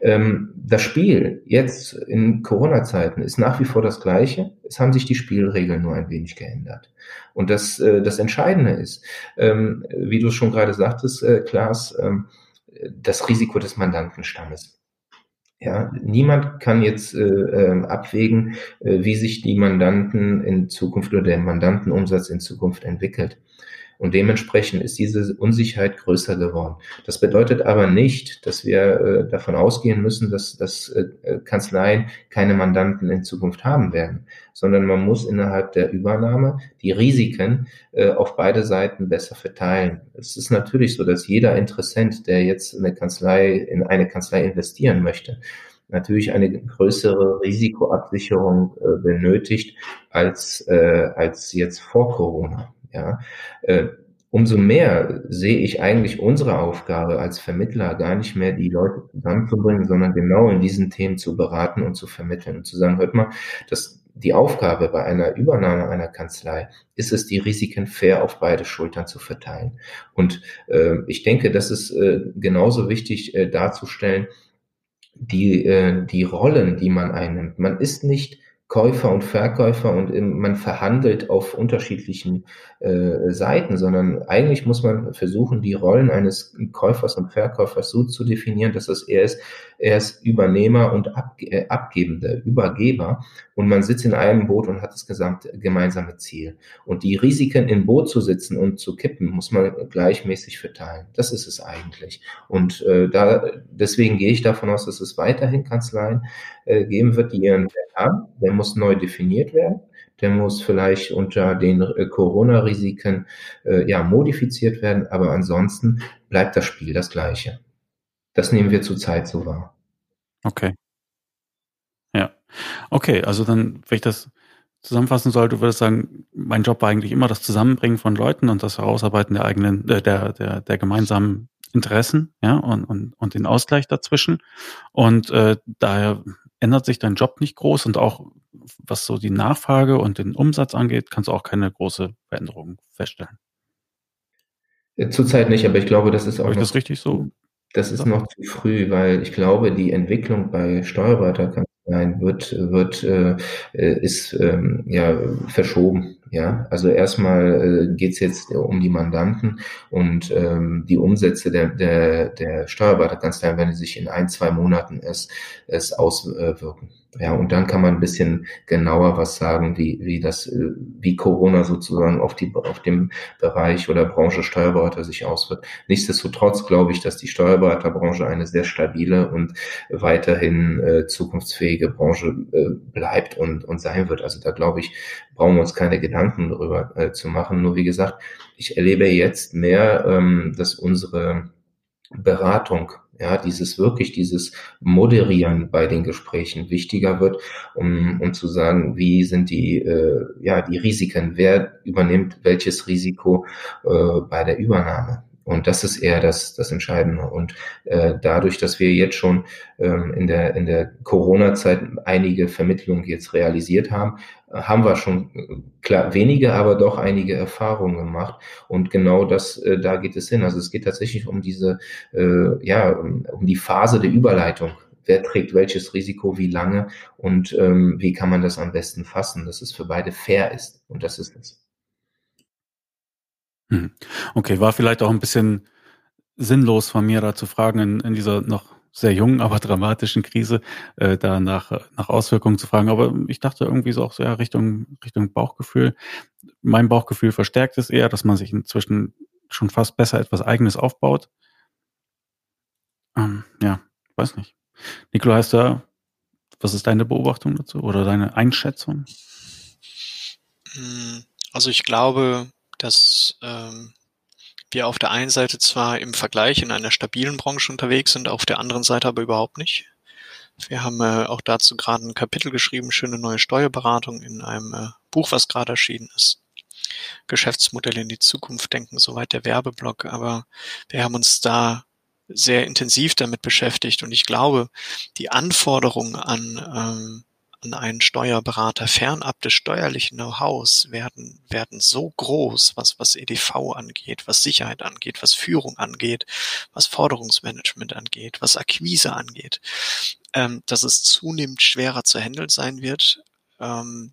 Ähm, das Spiel jetzt in Corona-Zeiten ist nach wie vor das gleiche. Es haben sich die Spielregeln nur ein wenig geändert. Und das, äh, das Entscheidende ist, ähm, wie du schon gerade sagtest, äh, Klaas, ähm, das Risiko des Mandantenstammes. Ja, niemand kann jetzt äh, äh, abwägen, äh, wie sich die Mandanten in Zukunft oder der Mandantenumsatz in Zukunft entwickelt. Und dementsprechend ist diese Unsicherheit größer geworden. Das bedeutet aber nicht, dass wir äh, davon ausgehen müssen, dass, dass äh, Kanzleien keine Mandanten in Zukunft haben werden, sondern man muss innerhalb der Übernahme die Risiken äh, auf beide Seiten besser verteilen. Es ist natürlich so, dass jeder Interessent, der jetzt eine Kanzlei, in eine Kanzlei investieren möchte, natürlich eine größere Risikoabsicherung äh, benötigt als, äh, als jetzt vor Corona. Ja, äh, umso mehr sehe ich eigentlich unsere Aufgabe als Vermittler gar nicht mehr, die Leute zusammenzubringen, sondern genau in diesen Themen zu beraten und zu vermitteln und zu sagen, hört mal, dass die Aufgabe bei einer Übernahme einer Kanzlei ist es, die Risiken fair auf beide Schultern zu verteilen. Und äh, ich denke, das ist äh, genauso wichtig äh, darzustellen, die, äh, die Rollen, die man einnimmt. Man ist nicht Käufer und Verkäufer und man verhandelt auf unterschiedlichen äh, Seiten, sondern eigentlich muss man versuchen, die Rollen eines Käufers und Verkäufers so zu definieren, dass es er ist, er ist Übernehmer und Abge äh, Abgebender, Übergeber und man sitzt in einem Boot und hat das gesamte gemeinsame Ziel. Und die Risiken im Boot zu sitzen und zu kippen, muss man gleichmäßig verteilen. Das ist es eigentlich. Und äh, da deswegen gehe ich davon aus, dass es weiterhin Kanzleien äh, geben wird, die ihren Wert haben. Der muss neu definiert werden. Der muss vielleicht unter den äh, Corona-Risiken äh, ja, modifiziert werden, aber ansonsten bleibt das Spiel das gleiche. Das nehmen wir zurzeit so wahr. Okay. Ja. Okay, also dann, wenn ich das zusammenfassen sollte, würde ich sagen, mein Job war eigentlich immer das Zusammenbringen von Leuten und das Herausarbeiten der eigenen, äh, der, der, der gemeinsamen Interessen, ja, und, und, und den Ausgleich dazwischen. Und äh, daher ändert sich dein Job nicht groß und auch was so die Nachfrage und den Umsatz angeht, kannst du auch keine große Veränderung feststellen. Zurzeit nicht, aber ich glaube, das ist auch. Habe ich das richtig so? Das ist noch zu früh, weil ich glaube, die Entwicklung bei Steuerberaterkanzleien wird, wird, äh, ist ähm, ja verschoben. Ja, also erstmal äh, geht es jetzt um die Mandanten und ähm, die Umsätze der, der, der Steuerberaterkanzleien werden sich in ein, zwei Monaten es, es auswirken. Ja, und dann kann man ein bisschen genauer was sagen, wie, wie das, äh, wie Corona sozusagen auf die, auf dem Bereich oder Branche Steuerberater sich auswirkt. Nichtsdestotrotz glaube ich, dass die Steuerberaterbranche eine sehr stabile und weiterhin äh, zukunftsfähige Branche äh, bleibt und, und sein wird. Also da glaube ich, brauchen wir uns keine Gedanken darüber äh, zu machen. Nur wie gesagt, ich erlebe jetzt mehr, ähm, dass unsere Beratung ja, dieses wirklich, dieses Moderieren bei den Gesprächen wichtiger wird, um, um zu sagen, wie sind die, äh, ja, die Risiken, wer übernimmt welches Risiko äh, bei der Übernahme. Und das ist eher das, das Entscheidende. Und äh, dadurch, dass wir jetzt schon ähm, in der, in der Corona-Zeit einige Vermittlungen jetzt realisiert haben, haben wir schon äh, klar wenige, aber doch einige Erfahrungen gemacht. Und genau das, äh, da geht es hin. Also es geht tatsächlich um diese, äh, ja, um, die Phase der Überleitung wer trägt welches Risiko wie lange und ähm, wie kann man das am besten fassen, dass es für beide fair ist. Und das ist es. Hm. Okay, war vielleicht auch ein bisschen sinnlos von mir da zu fragen in, in dieser noch sehr jungen, aber dramatischen Krise, äh, da nach, nach Auswirkungen zu fragen. Aber ich dachte irgendwie so auch so ja, Richtung, Richtung Bauchgefühl. Mein Bauchgefühl verstärkt es eher, dass man sich inzwischen schon fast besser etwas Eigenes aufbaut. Ähm, ja, weiß nicht. Nikola, hast du was ist deine Beobachtung dazu oder deine Einschätzung? Hm, also ich glaube, dass ähm, wir auf der einen Seite zwar im Vergleich in einer stabilen Branche unterwegs sind, auf der anderen Seite aber überhaupt nicht. Wir haben äh, auch dazu gerade ein Kapitel geschrieben, schöne neue Steuerberatung in einem äh, Buch, was gerade erschienen ist. Geschäftsmodelle in die Zukunft denken, soweit der Werbeblock. Aber wir haben uns da sehr intensiv damit beschäftigt und ich glaube, die Anforderungen an ähm, an einen Steuerberater fernab des steuerlichen Know-hows werden, werden so groß, was, was EDV angeht, was Sicherheit angeht, was Führung angeht, was Forderungsmanagement angeht, was Akquise angeht, ähm, dass es zunehmend schwerer zu handeln sein wird. Ähm,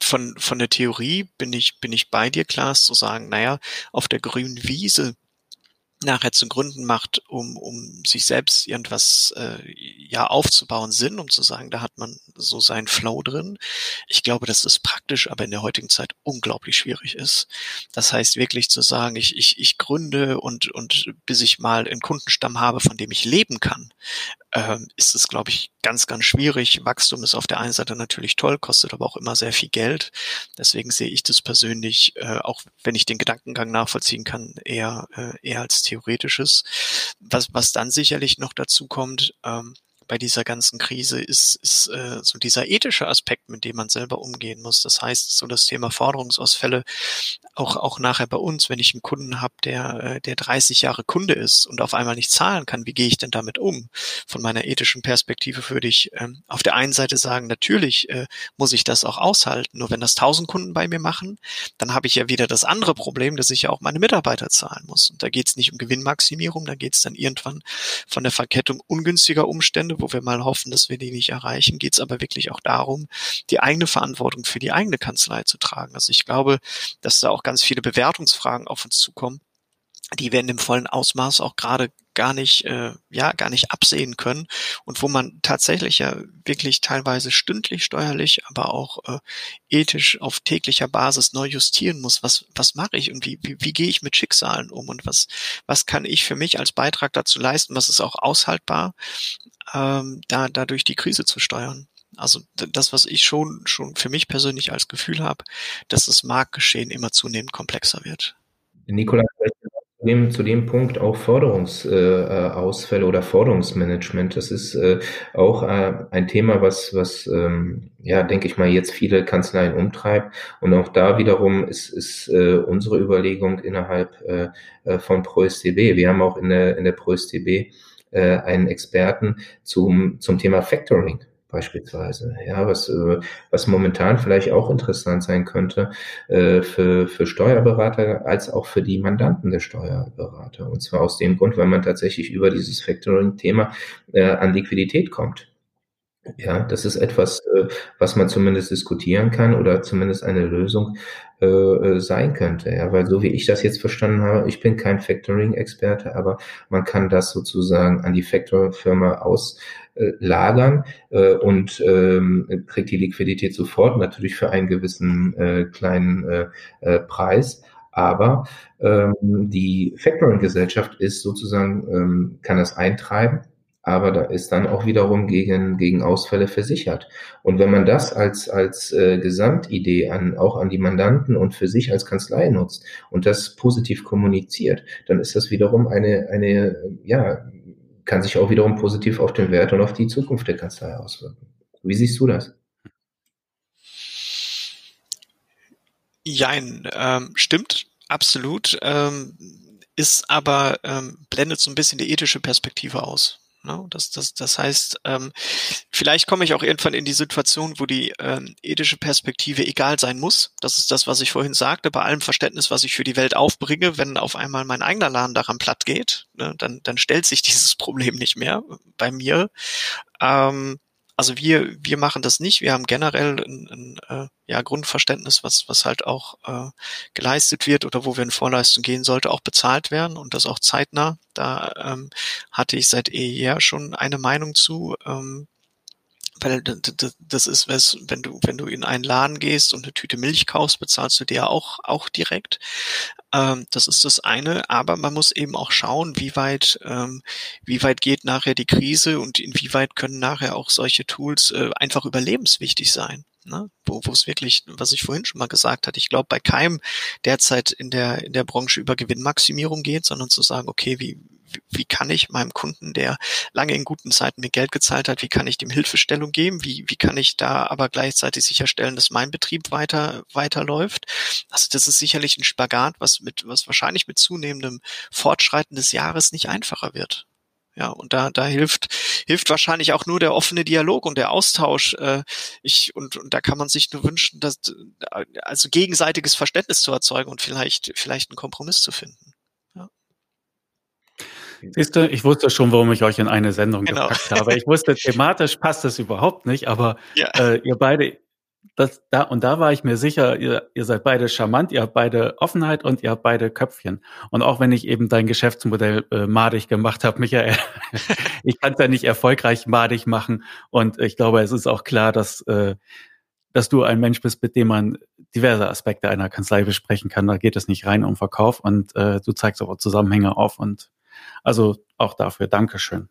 von, von der Theorie bin ich, bin ich bei dir, Klaas, zu sagen, naja, auf der grünen Wiese nachher zu Gründen macht, um, um sich selbst irgendwas äh, ja aufzubauen, Sinn, um zu sagen, da hat man so seinen Flow drin. Ich glaube, dass das praktisch, aber in der heutigen Zeit unglaublich schwierig ist. Das heißt wirklich zu sagen, ich, ich, ich gründe und, und bis ich mal einen Kundenstamm habe, von dem ich leben kann, ähm, ist es, glaube ich, ganz, ganz schwierig. Wachstum ist auf der einen Seite natürlich toll, kostet aber auch immer sehr viel Geld. Deswegen sehe ich das persönlich, äh, auch wenn ich den Gedankengang nachvollziehen kann, eher, äh, eher als theoretisches. Was, was dann sicherlich noch dazu kommt, ähm, bei dieser ganzen Krise ist, ist äh, so dieser ethische Aspekt, mit dem man selber umgehen muss. Das heißt, so das Thema Forderungsausfälle, auch, auch nachher bei uns, wenn ich einen Kunden habe, der, äh, der 30 Jahre Kunde ist und auf einmal nicht zahlen kann, wie gehe ich denn damit um? Von meiner ethischen Perspektive würde ich ähm, auf der einen Seite sagen, natürlich äh, muss ich das auch aushalten. Nur wenn das 1000 Kunden bei mir machen, dann habe ich ja wieder das andere Problem, dass ich ja auch meine Mitarbeiter zahlen muss. Und da geht es nicht um Gewinnmaximierung, da geht es dann irgendwann von der Verkettung ungünstiger Umstände Ende, wo wir mal hoffen, dass wir die nicht erreichen, geht es aber wirklich auch darum, die eigene Verantwortung für die eigene Kanzlei zu tragen. Also ich glaube, dass da auch ganz viele Bewertungsfragen auf uns zukommen, die wir in dem vollen Ausmaß auch gerade gar nicht, äh, ja, gar nicht absehen können und wo man tatsächlich ja wirklich teilweise stündlich steuerlich, aber auch äh, ethisch auf täglicher Basis neu justieren muss. Was, was mache ich und wie, wie, wie gehe ich mit Schicksalen um und was, was kann ich für mich als Beitrag dazu leisten, was ist auch aushaltbar, ähm, da, da durch die Krise zu steuern. Also das, was ich schon, schon für mich persönlich als Gefühl habe, dass das Marktgeschehen immer zunehmend komplexer wird. Nikola, zu dem, zu dem Punkt auch Forderungsausfälle äh, oder Forderungsmanagement, das ist äh, auch äh, ein Thema, was, was ähm, ja, denke ich mal, jetzt viele Kanzleien umtreibt. Und auch da wiederum ist, ist äh, unsere Überlegung innerhalb äh, äh von ProSTB. Wir haben auch in der, in der ProSTB äh, einen Experten zum, zum Thema Factoring beispielsweise. Ja, was, äh, was momentan vielleicht auch interessant sein könnte äh, für, für Steuerberater als auch für die Mandanten der Steuerberater. Und zwar aus dem Grund, weil man tatsächlich über dieses Factoring-Thema äh, an Liquidität kommt. Ja, das ist etwas, äh, was man zumindest diskutieren kann oder zumindest eine Lösung äh, äh, sein könnte. Ja, weil so wie ich das jetzt verstanden habe, ich bin kein Factoring-Experte, aber man kann das sozusagen an die Factoring-Firma auslagern und ähm, kriegt die Liquidität sofort, natürlich für einen gewissen kleinen Preis. Aber ähm, die Factoring-Gesellschaft ist sozusagen, ähm, kann das eintreiben aber da ist dann auch wiederum gegen, gegen Ausfälle versichert. Und wenn man das als, als äh, Gesamtidee an, auch an die Mandanten und für sich als Kanzlei nutzt und das positiv kommuniziert, dann ist das wiederum eine, eine, ja, kann sich auch wiederum positiv auf den Wert und auf die Zukunft der Kanzlei auswirken. Wie siehst du das? Jein, ähm, stimmt, absolut. Ähm, ist aber, ähm, blendet so ein bisschen die ethische Perspektive aus. Ne? Das, das, das heißt, ähm, vielleicht komme ich auch irgendwann in die Situation, wo die ähm, ethische Perspektive egal sein muss. Das ist das, was ich vorhin sagte, bei allem Verständnis, was ich für die Welt aufbringe, wenn auf einmal mein eigener Laden daran platt geht, ne, dann, dann stellt sich [LAUGHS] dieses Problem nicht mehr bei mir. Ähm, also wir, wir machen das nicht. Wir haben generell ein, ein äh, ja, Grundverständnis, was, was halt auch äh, geleistet wird oder wo wir in Vorleistung gehen, sollte auch bezahlt werden und das auch zeitnah. Da ähm, hatte ich seit eher schon eine Meinung zu. Ähm, weil das ist wenn du, wenn du in einen Laden gehst und eine Tüte Milch kaufst, bezahlst du dir auch, auch direkt. Ähm, das ist das eine, aber man muss eben auch schauen, wie weit, ähm, wie weit geht nachher die Krise und inwieweit können nachher auch solche Tools äh, einfach überlebenswichtig sein. Ne? Wo, wo es wirklich, was ich vorhin schon mal gesagt hatte, ich glaube bei keinem derzeit in der in der Branche über Gewinnmaximierung geht, sondern zu sagen, okay, wie wie kann ich meinem Kunden, der lange in guten Zeiten mir Geld gezahlt hat, wie kann ich dem Hilfestellung geben? Wie, wie kann ich da aber gleichzeitig sicherstellen, dass mein Betrieb weiter, weiterläuft? Also das ist sicherlich ein Spagat, was mit, was wahrscheinlich mit zunehmendem Fortschreiten des Jahres nicht einfacher wird. Ja, und da, da hilft, hilft wahrscheinlich auch nur der offene Dialog und der Austausch. Äh, ich, und, und da kann man sich nur wünschen, dass, also gegenseitiges Verständnis zu erzeugen und vielleicht, vielleicht einen Kompromiss zu finden. Siehst du, ich wusste schon, warum ich euch in eine Sendung genau. gepackt habe. Ich wusste, [LAUGHS] thematisch passt das überhaupt nicht, aber ja. äh, ihr beide, das, da, und da war ich mir sicher, ihr, ihr seid beide charmant, ihr habt beide Offenheit und ihr habt beide Köpfchen. Und auch wenn ich eben dein Geschäftsmodell äh, madig gemacht habe, Michael, [LAUGHS] ich kann es ja nicht erfolgreich madig machen. Und ich glaube, es ist auch klar, dass, äh, dass du ein Mensch bist, mit dem man diverse Aspekte einer Kanzlei besprechen kann. Da geht es nicht rein um Verkauf und äh, du zeigst aber Zusammenhänge auf. Und also auch dafür Dankeschön.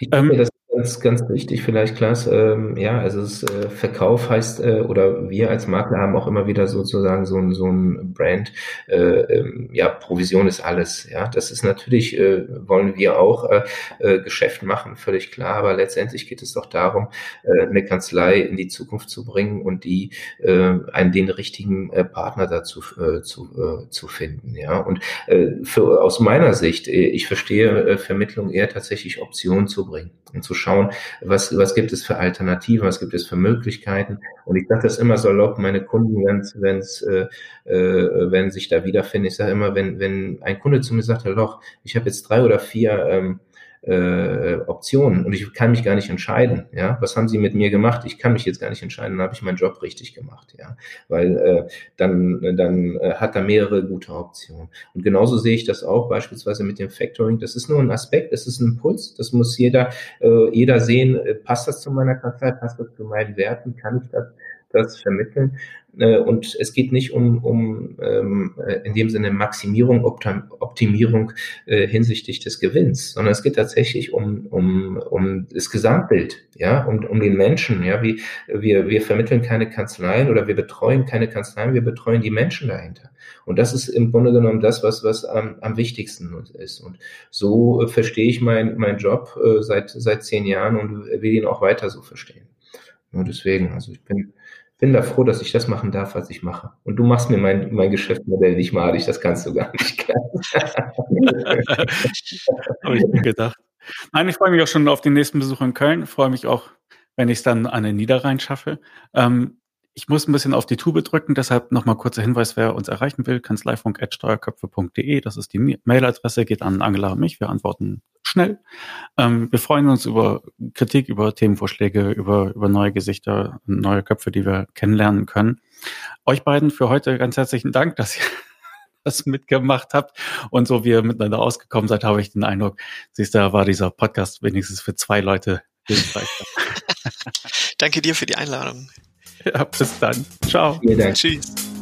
Ich denke, ähm, das Ganz, ganz wichtig vielleicht, Klaas. Ähm, ja, also es, äh, Verkauf heißt, äh, oder wir als Makler haben auch immer wieder sozusagen so ein, so ein Brand, äh, ähm, ja, Provision ist alles. Ja, das ist natürlich, äh, wollen wir auch äh, äh, Geschäft machen, völlig klar, aber letztendlich geht es doch darum, äh, eine Kanzlei in die Zukunft zu bringen und die, äh, einen, den richtigen äh, Partner dazu äh, zu, äh, zu finden. Ja, und äh, für, aus meiner Sicht, äh, ich verstehe äh, Vermittlung eher tatsächlich Optionen zu bringen und zu schauen, was, was gibt es für Alternativen, was gibt es für Möglichkeiten. Und ich sage das immer salopp, meine Kunden, wenn's, wenn's, äh, äh, wenn sich da wiederfinden, ich sage immer, wenn, wenn ein Kunde zu mir sagt, Herr Loch, ich habe jetzt drei oder vier ähm, äh, Optionen und ich kann mich gar nicht entscheiden. Ja, was haben Sie mit mir gemacht? Ich kann mich jetzt gar nicht entscheiden. Dann habe ich meinen Job richtig gemacht. Ja, weil äh, dann dann äh, hat er mehrere gute Optionen. Und genauso sehe ich das auch beispielsweise mit dem Factoring. Das ist nur ein Aspekt, das ist ein Impuls. Das muss jeder äh, jeder sehen. Äh, passt das zu meiner Kanzlei? Passt das zu meinen Werten? Kann ich das das vermitteln. Äh, und es geht nicht um, um ähm, äh, in dem Sinne Maximierung, Optimierung äh, hinsichtlich des Gewinns, sondern es geht tatsächlich um, um, um das Gesamtbild, ja, um, um den Menschen. Ja, wie wir, wir vermitteln keine Kanzleien oder wir betreuen keine Kanzleien, wir betreuen die Menschen dahinter. Und das ist im Grunde genommen das, was, was am, am wichtigsten ist. Und so verstehe ich meinen mein Job seit, seit zehn Jahren und will ihn auch weiter so verstehen. Nur deswegen, also ich bin bin da froh, dass ich das machen darf, was ich mache. Und du machst mir mein, mein Geschäftsmodell nicht malig, das kannst du gar nicht. [LAUGHS] Habe ich mir gedacht. Nein, ich freue mich auch schon auf den nächsten Besuch in Köln. Freue mich auch, wenn ich es dann an den Niederrhein schaffe. Ähm, ich muss ein bisschen auf die Tube drücken, deshalb nochmal kurzer Hinweis, wer uns erreichen will, kanzleifunk.steuerköpfe.de, das ist die Mailadresse, geht an Angela und mich, wir antworten schnell. Ähm, wir freuen uns über Kritik, über Themenvorschläge, über, über neue Gesichter, neue Köpfe, die wir kennenlernen können. Euch beiden für heute ganz herzlichen Dank, dass ihr [LAUGHS] das mitgemacht habt und so wie ihr miteinander ausgekommen seid, habe ich den Eindruck, siehst du, da war dieser Podcast wenigstens für zwei Leute hilfreich. [LAUGHS] [LAUGHS] Danke dir für die Einladung. Ja, bis dann. Ciao. Tschüss.